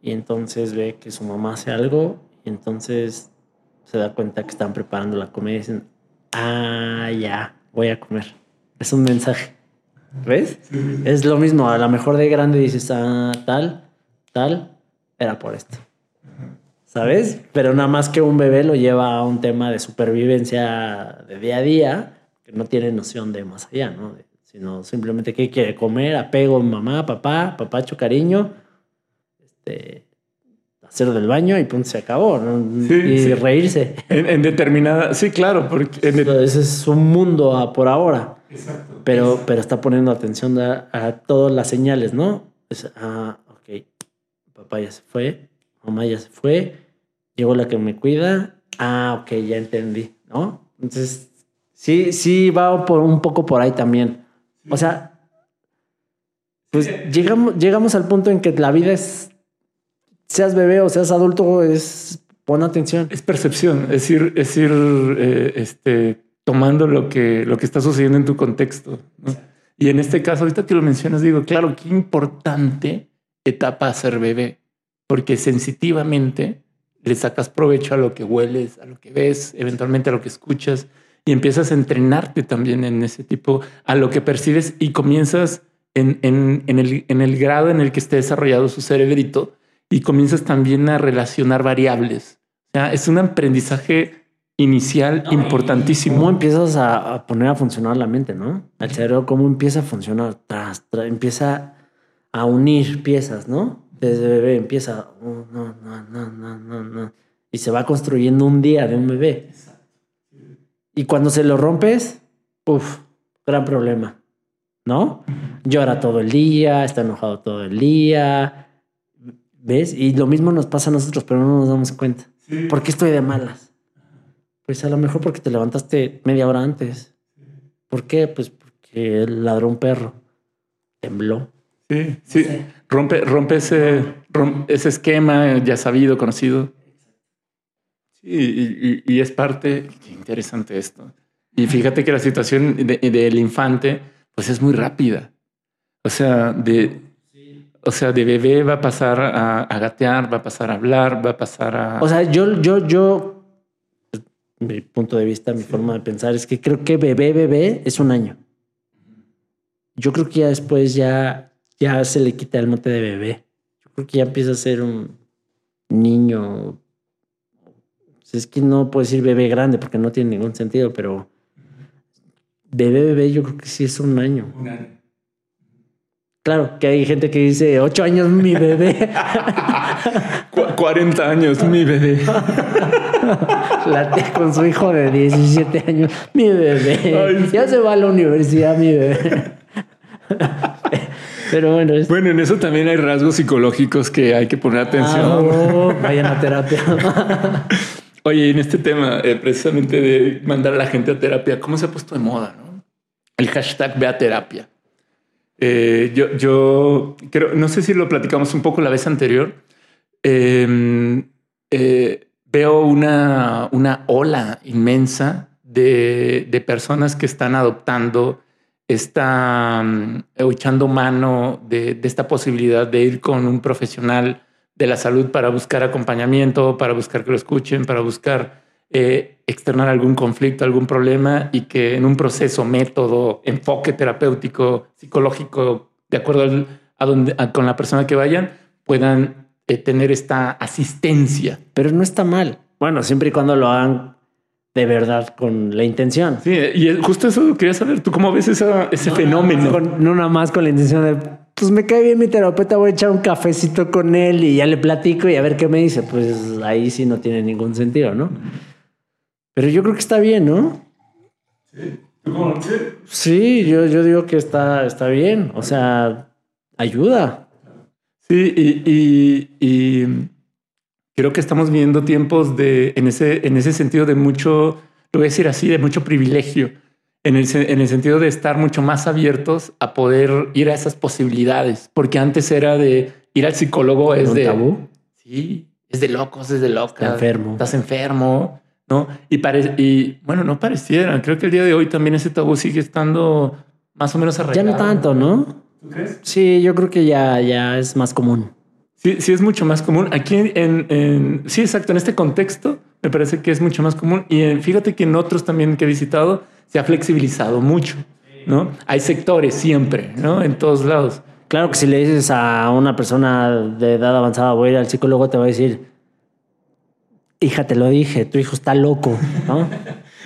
y entonces ve que su mamá hace algo y entonces se da cuenta que están preparando la comida y dicen, ah, ya, voy a comer. Es un mensaje. ¿Ves? Es lo mismo, a lo mejor de grande dices, ah, tal, tal, era por esto. ¿Sabes? Pero nada más que un bebé lo lleva a un tema de supervivencia de día a día, que no tiene noción de más allá, ¿no? sino simplemente que quiere comer, apego mamá, papá, papacho, cariño, este, hacer del baño y punto, se acabó. ¿no? y reírse. En, determinada, sí, claro, porque ese es un mundo por ahora. Exacto. Pero, pero está poniendo atención a, todas las señales, ¿no? ah, ok, papá ya se fue, mamá ya se fue, llegó la que me cuida, ah, ok, ya entendí, ¿no? Entonces, sí, sí va por un poco por ahí también. O sea, pues llegamos, llegamos al punto en que la vida es, seas bebé o seas adulto, es pon atención. Es percepción, es ir, es decir, eh, este, tomando lo que, lo que está sucediendo en tu contexto. Y en este caso, ahorita que lo mencionas, digo, claro, qué importante etapa ser bebé, porque sensitivamente le sacas provecho a lo que hueles, a lo que ves, eventualmente a lo que escuchas y empiezas a entrenarte también en ese tipo, a lo que percibes y comienzas en, en, en, el, en el grado en el que esté desarrollado su cerebrito y comienzas también a relacionar variables. O sea, es un aprendizaje inicial importantísimo. ¿Cómo empiezas a, poner a funcionar la mente, no? El cerebro, cómo empieza a funcionar, tras, empieza a unir piezas, ¿no? Desde bebé empieza, oh, no, no, no, no, no, no. Y se va construyendo un día de un bebé. Y cuando se lo rompes, uff, gran problema, ¿no? Llora todo el día, está enojado todo el día, ¿ves? Y lo mismo nos pasa a nosotros, pero no nos damos cuenta. ¿Por qué estoy de malas? Pues a lo mejor porque te levantaste media hora antes. ¿Por qué? Pues porque ladró un perro, tembló. Sí, sí, rompe, rompe ese, ese esquema ya sabido, conocido. Sí, y, es parte, qué interesante esto. Y fíjate que la situación del infante, pues es muy rápida. O sea, de, o sea, de bebé va a pasar a, gatear, va a pasar a hablar, va a pasar a... O sea, yo, yo, yo, mi punto de vista, mi forma de pensar es que creo que bebé, bebé es un año. Yo creo que ya después ya, ya se le quita el mote de bebé. Yo creo que ya empieza a ser un niño es que no puedo decir bebé grande porque no tiene ningún sentido, pero bebé, bebé, yo creo que sí es un año. Un año. Claro, que hay gente que dice ocho años mi bebé. 40 años mi bebé. Late con su hijo de 17 años. Mi bebé. ya se va a la universidad, mi bebé. Pero bueno. Bueno, en eso también hay rasgos psicológicos que hay que poner atención. Ah, vayan a terapia. Oye, en este tema, eh, precisamente de mandar a la gente a terapia, ¿cómo se ha puesto de moda? ¿no? El hashtag ve a terapia. Eh, yo, yo creo, no sé si lo platicamos un poco la vez anterior. Em, eh, veo una, una ola inmensa de, de, personas que están adoptando están echando mano de, de esta posibilidad de ir con un profesional de la salud para buscar acompañamiento, para buscar que lo escuchen, para buscar eh, externar algún conflicto, algún problema y que en un proceso, método, enfoque terapéutico, psicológico, de acuerdo a donde con la persona que vayan, puedan eh, tener esta asistencia. Pero no está mal. Bueno, siempre y cuando lo hagan de verdad con la intención. Sí, y justo eso quería saber. ¿Tú cómo ves ese fenómeno? no nada más con la intención de pues me cae bien mi terapeuta, voy a echar un cafecito con él y ya le platico y a ver qué me dice. Pues ahí sí no tiene ningún sentido, ¿no? Pero yo creo que está bien, ¿no? Sí. Sí, yo, yo digo que está, está bien. O sea, ayuda. Sí, y, y, creo que estamos viendo tiempos de, en ese, en ese sentido de mucho, lo voy a decir así, de mucho privilegio en el, en el, sentido de estar mucho más abiertos a poder ir a esas posibilidades, porque antes era de ir al psicólogo es de tabú. Sí, es de locos, es de loca. Estás enfermo. Estás enfermo, ¿no? Y, pare, y bueno, no pareciera. Creo que el día de hoy también ese tabú sigue estando más o menos arreglado. Ya no tanto, ¿no? ¿Tú crees? Sí, yo creo que ya, ya es más común. Sí, sí es mucho más común. Aquí en, en, sí, exacto, en este contexto me parece que es mucho más común. Y fíjate que en otros también que he visitado se ha flexibilizado mucho, ¿no? Hay sectores siempre, ¿no? En todos lados. Claro que si le dices a una persona de edad avanzada, voy a ir al psicólogo, te va a decir, hija, te lo dije, tu hijo está loco, ¿no?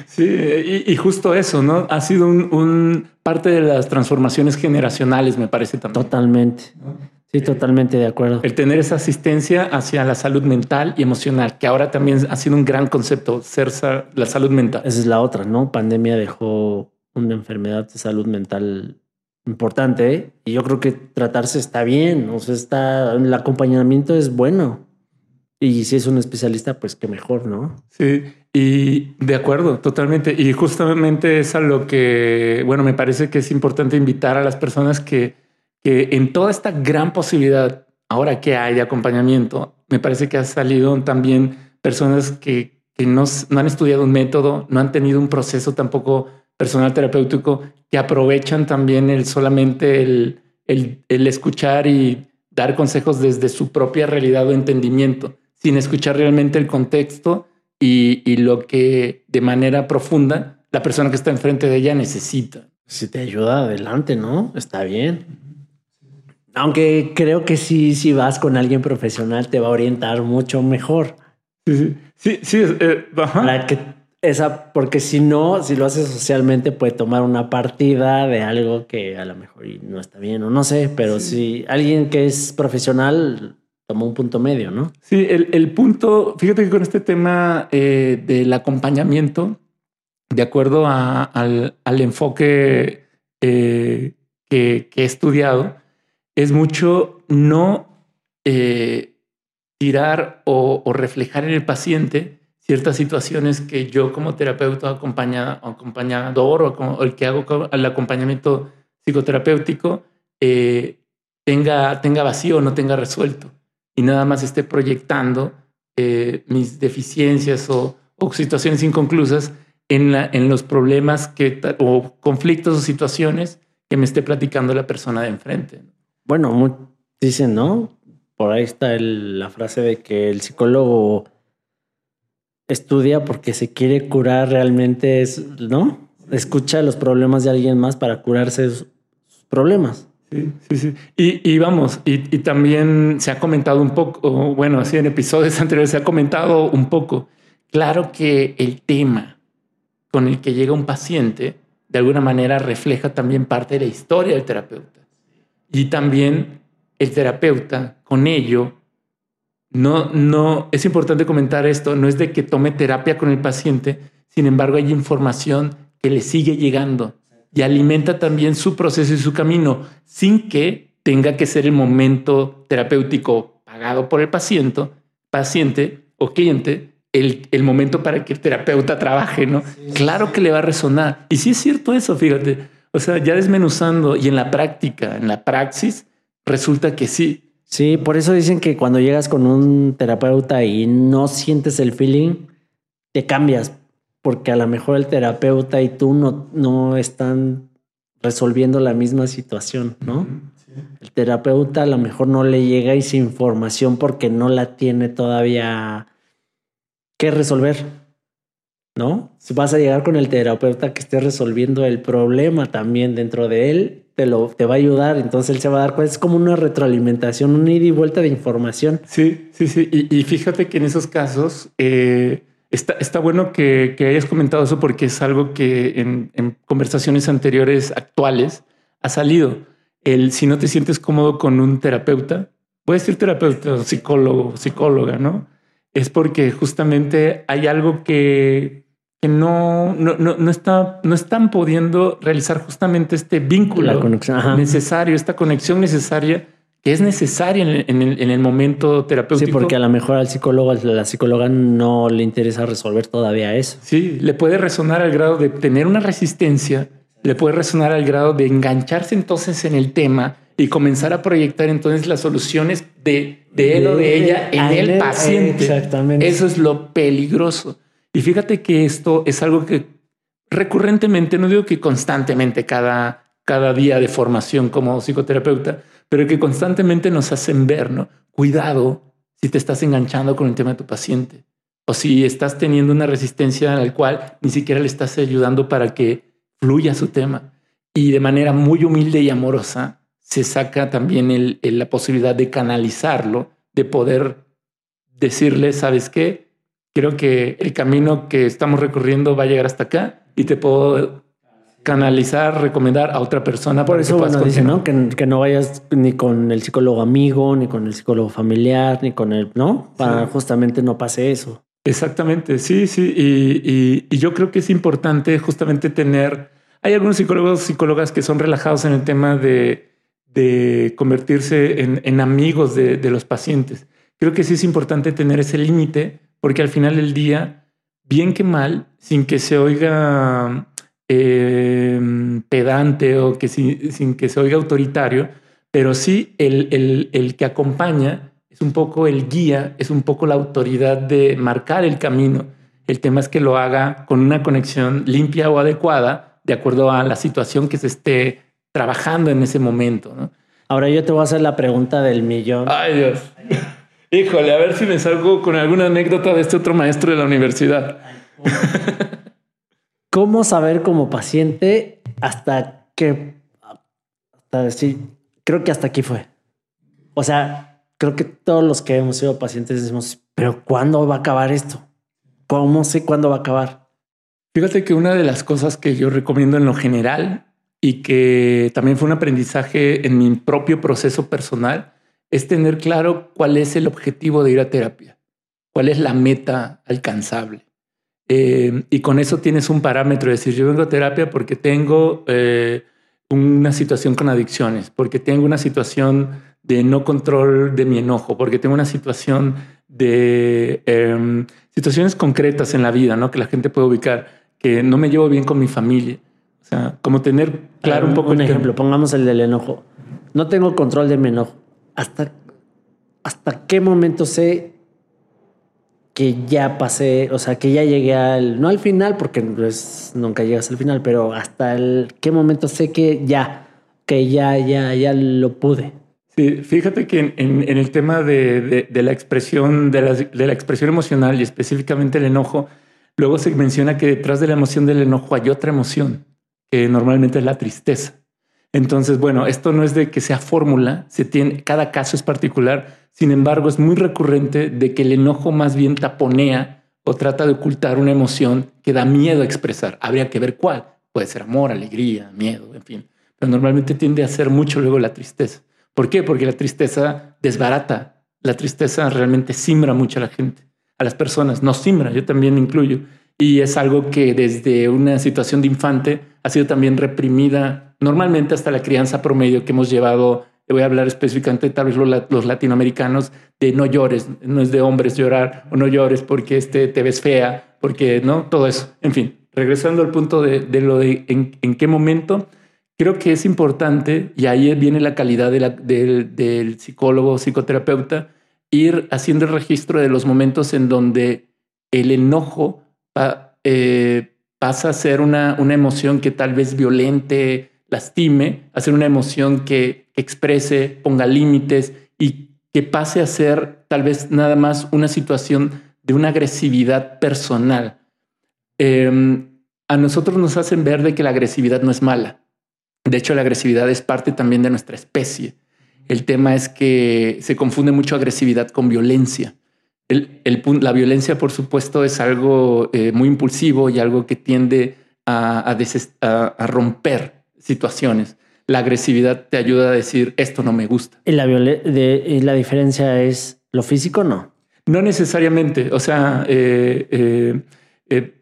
Sí, y, justo eso, ¿no? Ha sido un, parte de las transformaciones generacionales, me parece también. Totalmente. Sí, totalmente de acuerdo. El tener esa asistencia hacia la salud mental y emocional, que ahora también ha sido un gran concepto, ser la salud mental. Esa es la otra, ¿no? Pandemia dejó una enfermedad de salud mental importante ¿eh? y yo creo que tratarse está bien, o sea, está, el acompañamiento es bueno. Y si es un especialista, pues qué mejor, ¿no? Sí, y de acuerdo, totalmente. Y justamente es a lo que, bueno, me parece que es importante invitar a las personas que, que en toda esta gran posibilidad, ahora que hay de acompañamiento, me parece que ha salido también personas que, que no, no han estudiado un método, no han tenido un proceso tampoco personal terapéutico, que aprovechan también el solamente el, el, el escuchar y dar consejos desde su propia realidad o entendimiento sin escuchar realmente el contexto y, lo que de manera profunda la persona que está enfrente de ella necesita. Si te ayuda adelante, ¿no? Está bien. Aunque creo que sí, si vas con alguien profesional, te va a orientar mucho mejor. Sí, sí, sí. Eh, que esa, porque si no, si lo haces socialmente, puede tomar una partida de algo que a lo mejor no está bien o no sé, pero si alguien que es profesional como un punto medio, ¿no? Sí, el, punto, fíjate que con este tema eh, del acompañamiento, de acuerdo al, enfoque eh, que, he estudiado, es mucho no eh, tirar o, reflejar en el paciente ciertas situaciones que yo como terapeuta acompañador o, el que hago el acompañamiento psicoterapéutico tenga, tenga vacío o no tenga resuelto y nada más esté proyectando eh, mis deficiencias o, situaciones inconclusas en, en los problemas que, o conflictos o situaciones que me esté platicando la persona de enfrente. Bueno, dicen, ¿no? Por ahí está la frase de que el psicólogo estudia porque se quiere curar realmente, ¿no? Escucha los problemas de alguien más para curarse sus problemas. Sí, sí, sí. Y, vamos, y, también se ha comentado un poco, bueno, así en episodios anteriores se ha comentado un poco. Claro que el tema con el que llega un paciente de alguna manera refleja también parte de la historia del terapeuta. Y también el terapeuta con ello no, no, es importante comentar esto, no es de que tome terapia con el paciente, sin embargo hay información que le sigue llegando y alimenta también su proceso y su camino sin que tenga que ser el momento terapéutico pagado por el paciente, paciente o cliente, el, el momento para que el terapeuta trabaje, ¿no? Claro que le va a resonar. Y sí es cierto eso, fíjate. O sea, ya desmenuzando y en la práctica, en la praxis, resulta que sí. Sí, por eso dicen que cuando llegas con un terapeuta y no sientes el feeling, te cambias porque a lo mejor el terapeuta y tú no, no están resolviendo la misma situación, ¿no? El terapeuta a lo mejor no le llega esa información porque no la tiene todavía que resolver, ¿no? Si vas a llegar con el terapeuta que esté resolviendo el problema también dentro de él, te, lo, te va a ayudar, entonces él se va a dar cuenta, es como una retroalimentación, un ida y vuelta de información. Sí, sí, sí, y, fíjate que en esos casos... Eh Está, bueno que, hayas comentado eso porque es algo que en, conversaciones anteriores actuales ha salido. El si no te sientes cómodo con un terapeuta, puede ser terapeuta, psicólogo, psicóloga, ¿no? Es porque justamente hay algo que, que no, no, no, está, no están pudiendo realizar justamente este vínculo necesario, esta conexión necesaria que es necesaria en el, momento terapéutico. Sí, porque a lo mejor al psicólogo, a la psicóloga no le interesa resolver todavía eso. Sí, le puede resonar al grado de tener una resistencia, le puede resonar al grado de engancharse entonces en el tema y comenzar a proyectar entonces las soluciones de, de él o de ella en el paciente. Exactamente. Eso es lo peligroso. Y fíjate que esto es algo que recurrentemente, no digo que constantemente cada, cada día de formación como psicoterapeuta, pero que constantemente nos hacen ver, ¿no? cuidado si te estás enganchando con el tema de tu paciente o si estás teniendo una resistencia al cual ni siquiera le estás ayudando para que fluya su tema. Y de manera muy humilde y amorosa se saca también la posibilidad de canalizarlo, de poder decirle, ¿sabes qué? Creo que el camino que estamos recorriendo va a llegar hasta acá y te puedo canalizar, recomendar a otra persona. Por eso, bueno, dice, ¿no? Que, que, no vayas ni con el psicólogo amigo, ni con el psicólogo familiar, ni con el, ¿no? Para justamente no pase eso. Exactamente, sí, sí. Y, y, yo creo que es importante justamente tener, hay algunos psicólogos, psicólogas que son relajados en el tema de, de convertirse en, en amigos de, de, los pacientes. Creo que sí es importante tener ese límite porque al final del día, bien que mal, sin que se oiga eh, pedante o que sin, que se oiga autoritario, pero sí el, el, el que acompaña es un poco el guía, es un poco la autoridad de marcar el camino. El tema es que lo haga con una conexión limpia o adecuada de acuerdo a la situación que se esté trabajando en ese momento. ¿no? Ahora yo te voy a hacer la pregunta del millón. Ay Dios. Híjole, a ver si me salgo con alguna anécdota de este otro maestro de la universidad. ¿Cómo saber como paciente hasta qué? Hasta decir, creo que hasta aquí fue. O sea, creo que todos los que hemos sido pacientes decimos, pero ¿cuándo va a acabar esto? ¿Cómo sé cuándo va a acabar? Fíjate que una de las cosas que yo recomiendo en lo general y que también fue un aprendizaje en mi propio proceso personal es tener claro cuál es el objetivo de ir a terapia, cuál es la meta alcanzable. Eh, y con eso tienes un parámetro, es decir, yo vengo a terapia porque tengo eh, una situación con adicciones, porque tengo una situación de no control de mi enojo, porque tengo una situación de em, situaciones concretas en la vida, ¿no? Que la gente puede ubicar, que no me llevo bien con mi familia. O sea, como tener claro un poco. Un ejemplo, pongamos el del enojo. No tengo control de mi enojo. ¿Hasta, hasta qué momento sé que ya pasé, o sea, que ya llegué al, no al final, porque pues, nunca llegas al final, pero hasta el qué momento sé que ya, que ya, ya, ya lo pude. Sí, fíjate que en, el tema de, la expresión, de la, expresión emocional y específicamente el enojo, luego se menciona que detrás de la emoción del enojo hay otra emoción, que normalmente es la tristeza. Entonces, bueno, esto no es de que sea fórmula, cada caso es particular. Sin embargo, es muy recurrente de que el enojo más bien taponea o trata de ocultar una emoción que da miedo a expresar. Habría que ver cuál. Puede ser amor, alegría, miedo, en fin. Pero normalmente tiende a ser mucho luego la tristeza. ¿Por qué? Porque la tristeza desbarata. La tristeza realmente simbra mucho a la gente, a las personas. No simbra, yo también incluyo. Y es algo que desde una situación de infante ha sido también reprimida normalmente hasta la crianza promedio que hemos llevado. Voy a hablar específicamente, tal vez los, latinoamericanos, de no llores, no es de hombres llorar o no llores porque este, te ves fea, porque no, todo eso. En fin, regresando al punto de, lo de en qué momento creo que es importante, y ahí viene la calidad del psicólogo o psicoterapeuta, ir haciendo el registro de los momentos en donde el enojo eh, pasa a ser una, una emoción que tal vez violente, lastime, a ser una emoción que exprese, ponga límites y que pase a ser tal vez nada más una situación de una agresividad personal. Em, a nosotros nos hacen ver de que la agresividad no es mala. De hecho, la agresividad es parte también de nuestra especie. El tema es que se confunde mucho agresividad con violencia. La violencia, por supuesto, es algo eh, muy impulsivo y algo que tiende a, romper situaciones. La agresividad te ayuda a decir, esto no me gusta. ¿Y la, la diferencia es lo físico no? No necesariamente. O sea, eh, eh,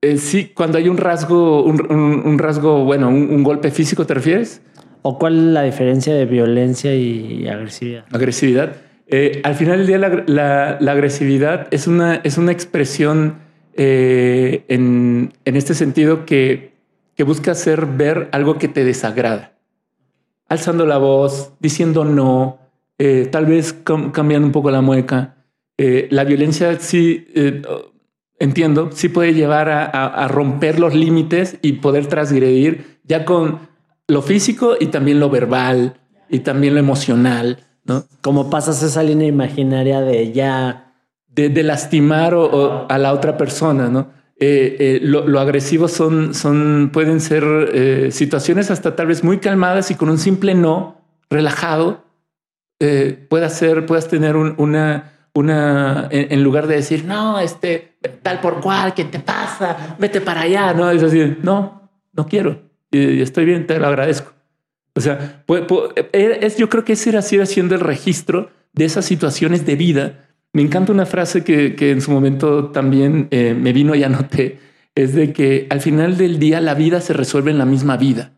eh, sí, cuando hay un rasgo, un, rasgo, bueno, un, golpe físico, ¿te refieres? ¿O cuál es la diferencia de violencia y agresividad? Agresividad. Eh, al final del día, la, agresividad es una, es una expresión eh, en, este sentido que, busca hacer ver algo que te desagrada. Alzando la voz, diciendo no, tal vez cambiando un poco la mueca. la violencia sí entiendo, sí puede llevar a, romper los límites y poder transgredir ya con lo físico y también lo verbal y también lo emocional. ¿No? Como pasas esa línea imaginaria de ya... De, lastimar o, a la otra persona, ¿no? Eh, eh, lo, agresivo son, son, pueden ser eh, situaciones hasta tal vez muy calmadas y con un simple no relajado puedas ser, puedas tener una, una, en, lugar de decir, no, este, tal por cual, ¿qué te pasa? Vete para allá, ¿no? Es así, no, no quiero, y, estoy bien, te lo agradezco. O sea, es, yo creo que ese era así haciendo el registro de esas situaciones de vida. Me encanta una frase que, que en su momento también eh, me vino y anoté, es de que al final del día la vida se resuelve en la misma vida.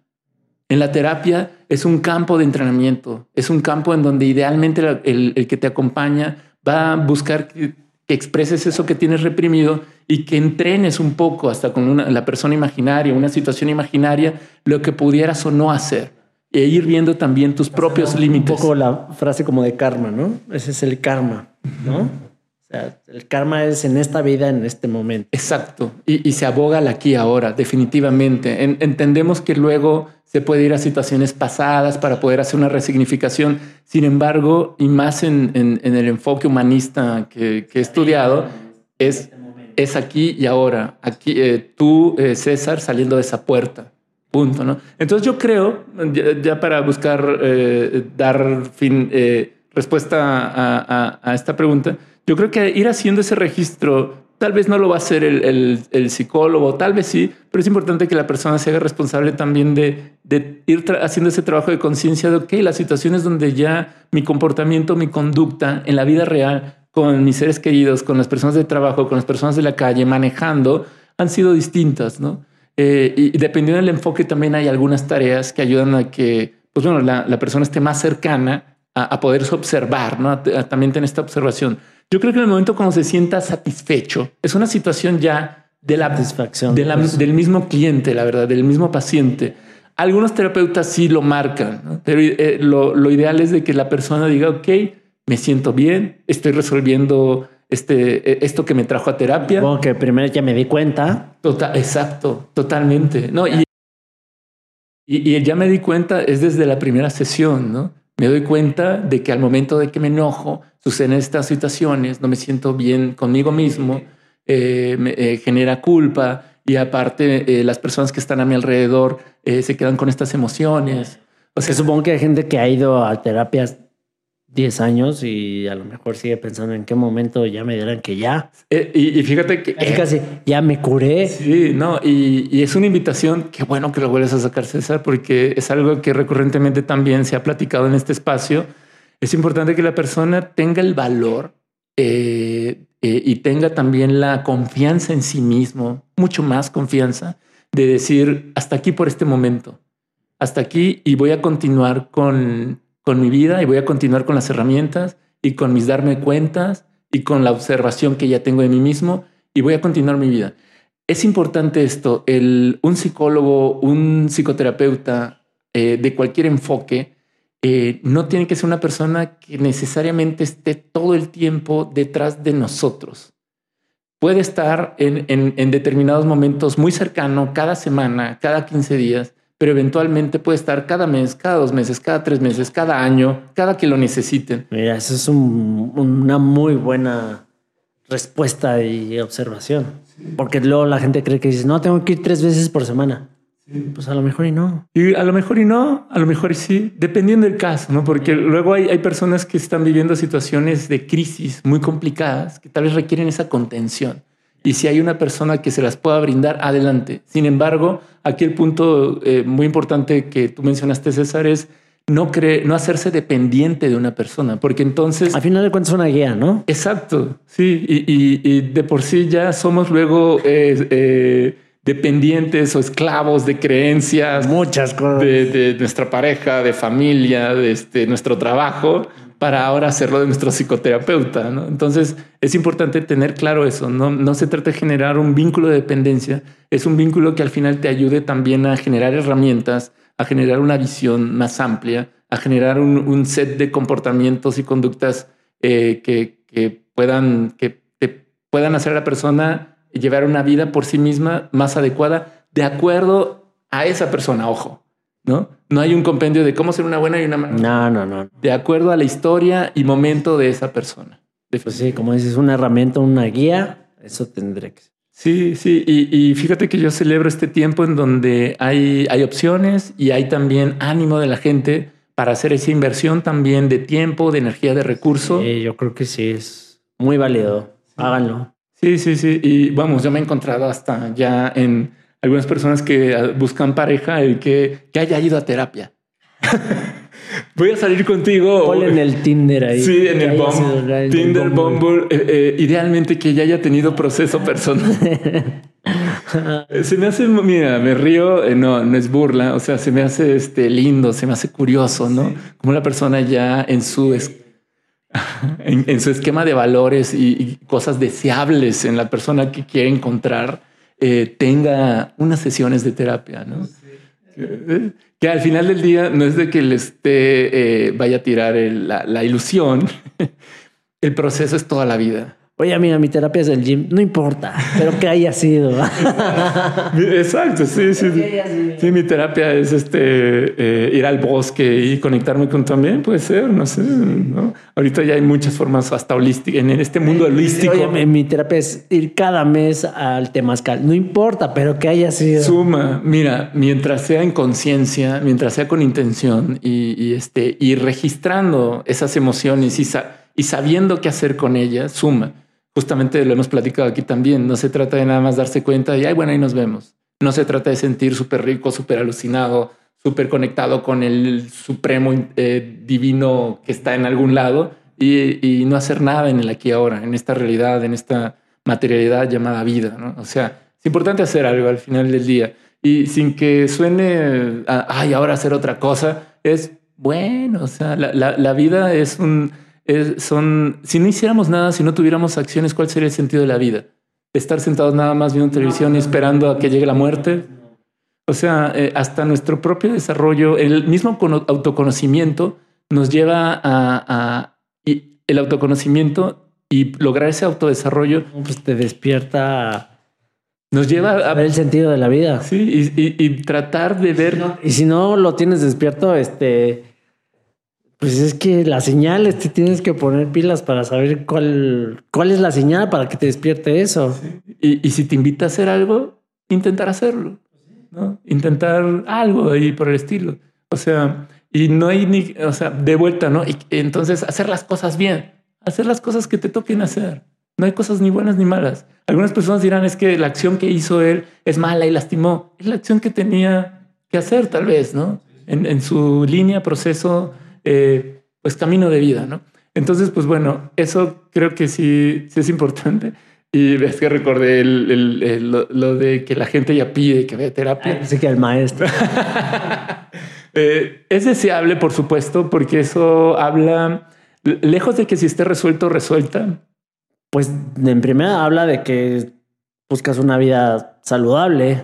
En la terapia es un campo de entrenamiento, es un campo en donde idealmente el, que te acompaña va a buscar que, expreses eso que tienes reprimido y que entrenes un poco hasta con la persona imaginaria, una situación imaginaria, lo que pudieras o no hacer e ir viendo también tus propios límites. Un poco la frase como de karma, ¿no? Ese es el karma, ¿no? O sea, el karma es en esta vida, en este momento. Exacto. Y, se aboga al aquí ahora, definitivamente. entendemos que luego se puede ir a situaciones pasadas para poder hacer una resignificación. Sin embargo, y más en, el enfoque humanista que, he estudiado, es, es aquí y ahora. Aquí, eh, tú, eh, César, saliendo de esa puerta. Punto, ¿no? Entonces yo creo, ya, para buscar eh, dar fin, respuesta a esta pregunta, yo creo que ir haciendo ese registro, tal vez no lo va a hacer el, psicólogo, tal vez sí, pero es importante que la persona se haga responsable también de, ir haciendo ese trabajo de conciencia de, ok, las situaciones donde ya mi comportamiento, mi conducta en la vida real, con mis seres queridos, con las personas de trabajo, con las personas de la calle, manejando, han sido distintas, ¿no? Eh, y, dependiendo del enfoque también hay algunas tareas que ayudan a que, pues bueno, la, persona esté más cercana a, poderse observar, ¿no? también tener esta observación. Yo creo que en el momento cuando se sienta satisfecho, es una situación ya de la satisfacción del mismo cliente, la verdad, del mismo paciente. Algunos terapeutas sí lo marcan, pero eh, lo, ideal es de que la persona diga, ok, me siento bien, estoy resolviendo este, e, esto que me trajo a terapia. Como que primero ya me di cuenta. Total, exacto, totalmente. No, y, y, y, ya me di cuenta es desde la primera sesión, ¿no? Me doy cuenta de que al momento de que me enojo, suceden estas situaciones, no me siento bien conmigo mismo, eh, me eh, genera culpa y aparte eh, las personas que están a mi alrededor se quedan con estas emociones. O sea, supongo que hay gente que ha ido a terapias 10 años y a lo mejor sigue pensando en qué momento ya me dirán que ya. y, fíjate que... casi ya me curé. Sí, no, y, y, es una invitación, qué bueno que lo vuelves a sacar César, porque es algo que recurrentemente también se ha platicado en este espacio es importante que la persona tenga el valor eh, eh, y tenga también la confianza en sí mismo, mucho más confianza, de decir, hasta aquí por este momento, hasta aquí y voy a continuar con, con mi vida y voy a continuar con las herramientas y con mis darme cuentas y con la observación que ya tengo de mí mismo y voy a continuar mi vida. Es importante esto, un psicólogo, un psicoterapeuta eh, de cualquier enfoque, eh, no tiene que ser una persona que necesariamente esté todo el tiempo detrás de nosotros. Puede estar en, determinados momentos muy cercano, cada semana, cada 15 días, pero eventualmente puede estar cada mes, cada dos meses, cada tres meses, cada año, cada que lo necesiten. Mira, eso es una muy buena respuesta y observación. Porque luego la gente cree que dice, no, tengo que ir tres veces por semana. Pues a lo mejor y no. Y a lo mejor y no, a lo mejor y sí, dependiendo del caso, ¿no? Porque luego hay, hay personas que están viviendo situaciones de crisis muy complicadas que tal vez requieren esa contención. Y si hay una persona que se las pueda brindar, adelante. Sin embargo, aquí el punto eh, muy importante que tú mencionaste, César, es no, cree, no hacerse dependiente de una persona, porque entonces... Al final de cuentas es una guía, ¿no? Exacto, sí. Y, y, de por sí ya somos luego... Eh, eh, dependientes o esclavos de creencias, muchas cosas de, nuestra pareja, de familia, de este, nuestro trabajo, para ahora hacerlo de nuestro psicoterapeuta. Entonces es importante tener claro eso. No, se trata de generar un vínculo de dependencia, es un vínculo que al final te ayude también a generar herramientas, a generar una visión más amplia, a generar un, set de comportamientos y conductas eh, que, puedan, que puedan hacer a la persona llevar una vida por sí misma más adecuada de acuerdo a esa persona, ojo. ¿No? No hay un compendio de cómo ser una buena y una mala. No, no, no. De acuerdo a la historia y momento de esa persona. Pues sí, como dices, una herramienta, una guía, eso tendré que ser. Sí, sí, y, y, fíjate que yo celebro este tiempo en donde hay, hay opciones y hay también ánimo de la gente para hacer esa inversión también de tiempo, de energía, de recursos. Sí, yo creo que sí, es muy válido. Háganlo. Sí, sí, sí. Y vamos, yo me he encontrado hasta ya en algunas personas que buscan pareja y que, que haya ido a terapia. Voy a salir contigo. en el Tinder ahí. Sí, en el Bumble. Tinder, Bumble. Eh, eh, idealmente que ya haya tenido proceso personal. se me hace, mira, me río, eh, no, no es burla, o sea, se me hace este lindo, se me hace curioso, ¿no? Como la persona ya en su en, su esquema de valores y, cosas deseables en la persona que quiere encontrar tenga unas sesiones de terapia, ¿no? que al final del día no es de que le esté, eh, vaya a tirar la, ilusión. el proceso es toda la vida. Oye, amiga, mi terapia es el gym. No importa, pero que haya sido. Exacto, sí, sí. Sí, mi terapia es este eh, ir al bosque y conectarme con también, puede ser, no sé. ¿no? Ahorita ya hay muchas formas hasta holísticas, en este mundo holístico. Oye, mi terapia es ir cada mes al temazcal. No importa, pero que haya sido. Suma, mira, mientras sea en conciencia, mientras sea con intención y, este, y registrando esas emociones y, y sabiendo qué hacer con ellas, suma justamente lo hemos platicado aquí también. No se trata de nada más darse cuenta y, ay, bueno, ahí nos vemos. No se trata de sentir súper rico, súper alucinado, súper conectado con el supremo eh, divino que está en algún lado y, no hacer nada en el aquí ahora, en esta realidad, en esta materialidad llamada vida. ¿no? O sea, es importante hacer algo al final del día y sin que suene, ay, ahora hacer otra cosa, es bueno, o sea, la vida es un son, si no hiciéramos nada, si no tuviéramos acciones, ¿cuál sería el sentido de la vida? Estar sentados nada más viendo televisión y esperando a que llegue la muerte. O sea, eh, hasta nuestro propio desarrollo, el mismo autoconocimiento nos lleva a, y el autoconocimiento y lograr ese autodesarrollo. Pues te despierta. Nos lleva a ver el sentido de la vida. Sí, y, y tratar de ver. Y si no lo tienes despierto, este pues es que las señales te tienes que poner pilas para saber cuál, cuál es la señal para que te despierte eso. Y, si te invita a hacer algo, intentar hacerlo, ¿no? Intentar algo ahí por el estilo. O sea, y no hay ni, o sea, de vuelta, ¿no? Y entonces hacer las cosas bien, hacer las cosas que te toquen hacer. No hay cosas ni buenas ni malas. Algunas personas dirán es que la acción que hizo él es mala y lastimó. Es la acción que tenía que hacer, tal vez, ¿no? En, en su línea, proceso eh, pues camino de vida, ¿no? Entonces, pues bueno, eso creo que sí, sí es importante. Y ves que recordé el, lo, de que la gente ya pide que vea terapia. Así que el maestro. Eh, es deseable, por supuesto, porque eso habla, lejos de que si esté resuelto, resuelta. Pues en primera habla de que buscas una vida saludable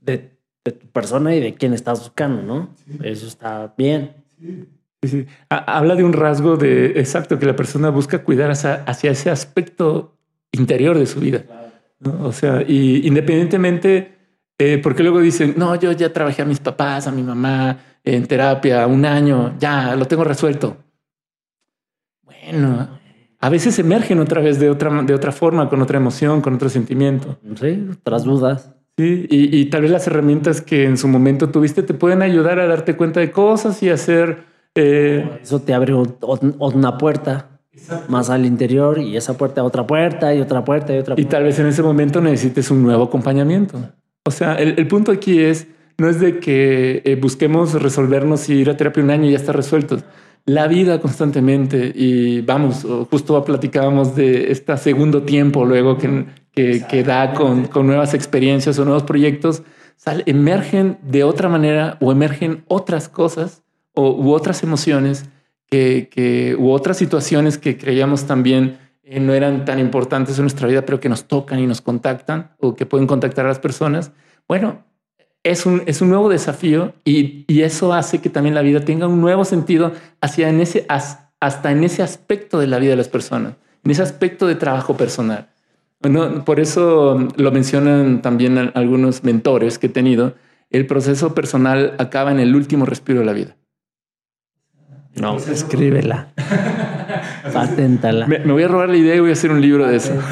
de, tu persona y de quien estás buscando, ¿no? Eso está bien. Sí. Sí, Habla de un rasgo de exacto que la persona busca cuidar hacia, ese aspecto interior de su vida. O sea, y independientemente, eh, porque luego dicen, no, yo ya trabajé a mis papás, a mi mamá en terapia un año, ya lo tengo resuelto. Bueno, a veces emergen otra vez de otra, de otra forma, con otra emoción, con otro sentimiento. Sí, otras dudas. Sí, y, y tal vez las herramientas que en su momento tuviste te pueden ayudar a darte cuenta de cosas y hacer eh, Eso te abre una puerta más al interior y esa puerta otra puerta y otra puerta y otra puerta. Y tal vez en ese momento necesites un nuevo acompañamiento. O sea, el, punto aquí es, no es de que eh, busquemos resolvernos y ir a terapia un año y ya está resuelto. La vida constantemente y vamos, justo platicábamos de este segundo tiempo luego que, que, da con, con, nuevas experiencias o nuevos proyectos, emergen de otra manera o emergen otras cosas u otras emociones que, que, u otras situaciones que creíamos también eh, no eran tan importantes en nuestra vida, pero que nos tocan y nos contactan o que pueden contactar a las personas. Bueno, es un, es un nuevo desafío y, y eso hace que también la vida tenga un nuevo sentido hacia en ese, hasta en ese aspecto de la vida de las personas, en ese aspecto de trabajo personal. Bueno, por eso lo mencionan también algunos mentores que he tenido, el proceso personal acaba en el último respiro de la vida. No, escríbela. Paténtala. Me, me voy a robar la idea y voy a hacer un libro de eso.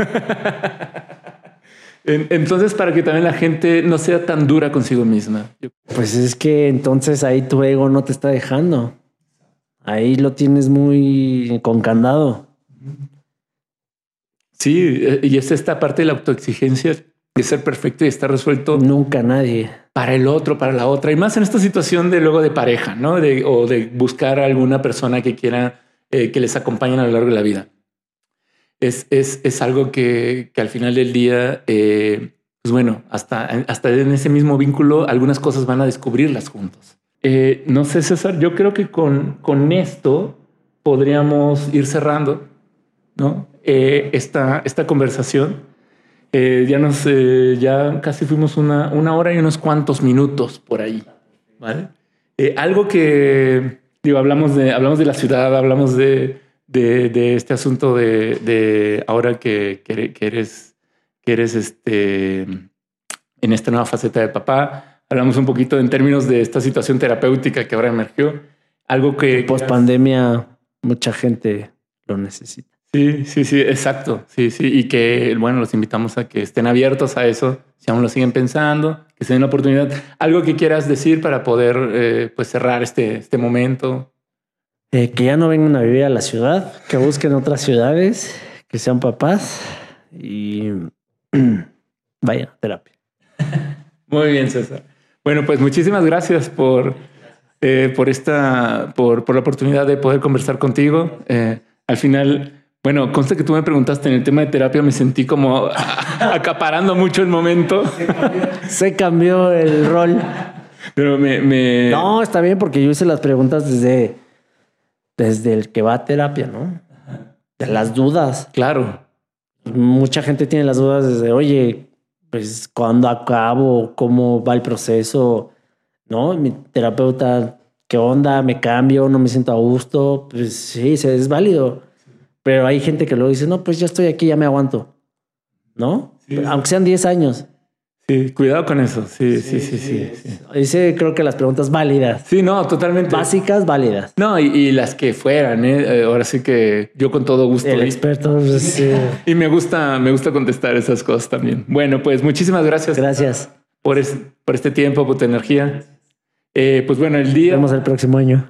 En- Entonces, para que también la gente no sea tan dura consigo misma. Pues es que entonces ahí tu ego no te está dejando. Ahí lo tienes muy con candado. Sí, eh, y es esta parte de la autoexigencia de ser perfecto y estar resuelto Nunca nadie. para el otro, para la otra, y más en esta situación de luego de pareja, ¿no? De, o de buscar a alguna persona que quiera eh, que les acompañen a lo largo de la vida. Es, es, es algo que, que al final del día, eh, pues bueno, hasta, hasta en ese mismo vínculo, algunas cosas van a descubrirlas juntos. Eh, no sé, César, yo creo que con, con esto podríamos ir cerrando, ¿no? Eh, esta, esta conversación. Eh, ya nos, eh, ya casi fuimos una, una hora y unos cuantos minutos por ahí, ¿vale? Eh, algo que, digo, hablamos de, hablamos de la ciudad, hablamos de, de, este asunto de, de ahora que, que, que eres, que eres este, en esta nueva faceta de papá, hablamos un poquito en términos de esta situación terapéutica que ahora emergió, algo que... Post pandemia, mucha gente lo necesita. Sí, sí, sí, exacto. Sí, sí. Y que, bueno, los invitamos a que estén abiertos a eso, si aún lo siguen pensando, que se den la oportunidad. Algo que quieras decir para poder eh, pues cerrar este, este momento. Eh, que ya no vengan a vivir a la ciudad, que busquen otras ciudades, que sean papás y vayan a terapia. Muy bien, César. Bueno, pues muchísimas gracias por, eh, por esta, por, por la oportunidad de poder conversar contigo. Eh, al final, bueno, consta que tú me preguntaste en el tema de terapia, me sentí como acaparando mucho el momento, Se cambió el rol. pero me, me No, está bien porque yo hice las preguntas desde, desde el que va a terapia, ¿no? De las dudas. claro. Mucha gente tiene las dudas desde, oye, pues cuándo acabo, cómo va el proceso, ¿no? Mi terapeuta, ¿qué onda? ¿Me cambio? ¿No me siento a gusto? Pues sí, sí, es válido. Pero hay gente que luego dice, no, pues ya estoy aquí, ya me aguanto, ¿no? Sí. Aunque sean 10 años. Sí, cuidado con eso. Sí, sí, sí, sí. Sí, Hice creo que las preguntas válidas, Sí, no, totalmente. básicas, válidas. No, y, y las que fueran, ¿eh? Eh, ahora sí que yo con todo gusto. El experto, pues, sí. Y me gusta, me gusta contestar esas cosas también. Bueno, pues muchísimas gracias Gracias. por, es- por este tiempo, por tu energía. Eh, pues bueno, el día vemos el próximo año.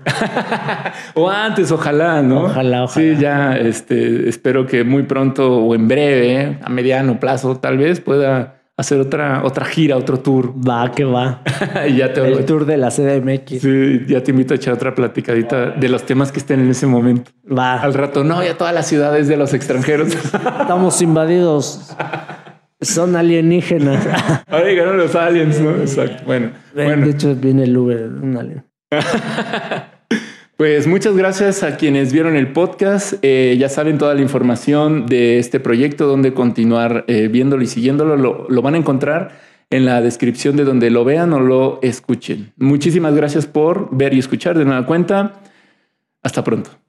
o antes, ojalá, ¿no? Ojalá, ojalá. Sí, ya, este, espero que muy pronto o en breve, a mediano plazo, tal vez pueda hacer otra, otra gira, otro tour. Va, que va. y ya te El tour de la CDMX. Sí, ya te invito a echar otra platicadita de los temas que estén en ese momento. Va. Al rato, no, ya todas las ciudades de los extranjeros. Estamos invadidos. Son alienígenas. Ahora llegaron los aliens, ¿no? Exacto. Bueno, De bueno, hecho, viene el Uber, un alien. pues muchas gracias a quienes vieron el podcast. Eh, ya saben toda la información de este proyecto, donde continuar eh, viéndolo y siguiéndolo. Lo, lo van a encontrar en la descripción de donde lo vean o lo escuchen. Muchísimas gracias por ver y escuchar de nueva cuenta. Hasta pronto.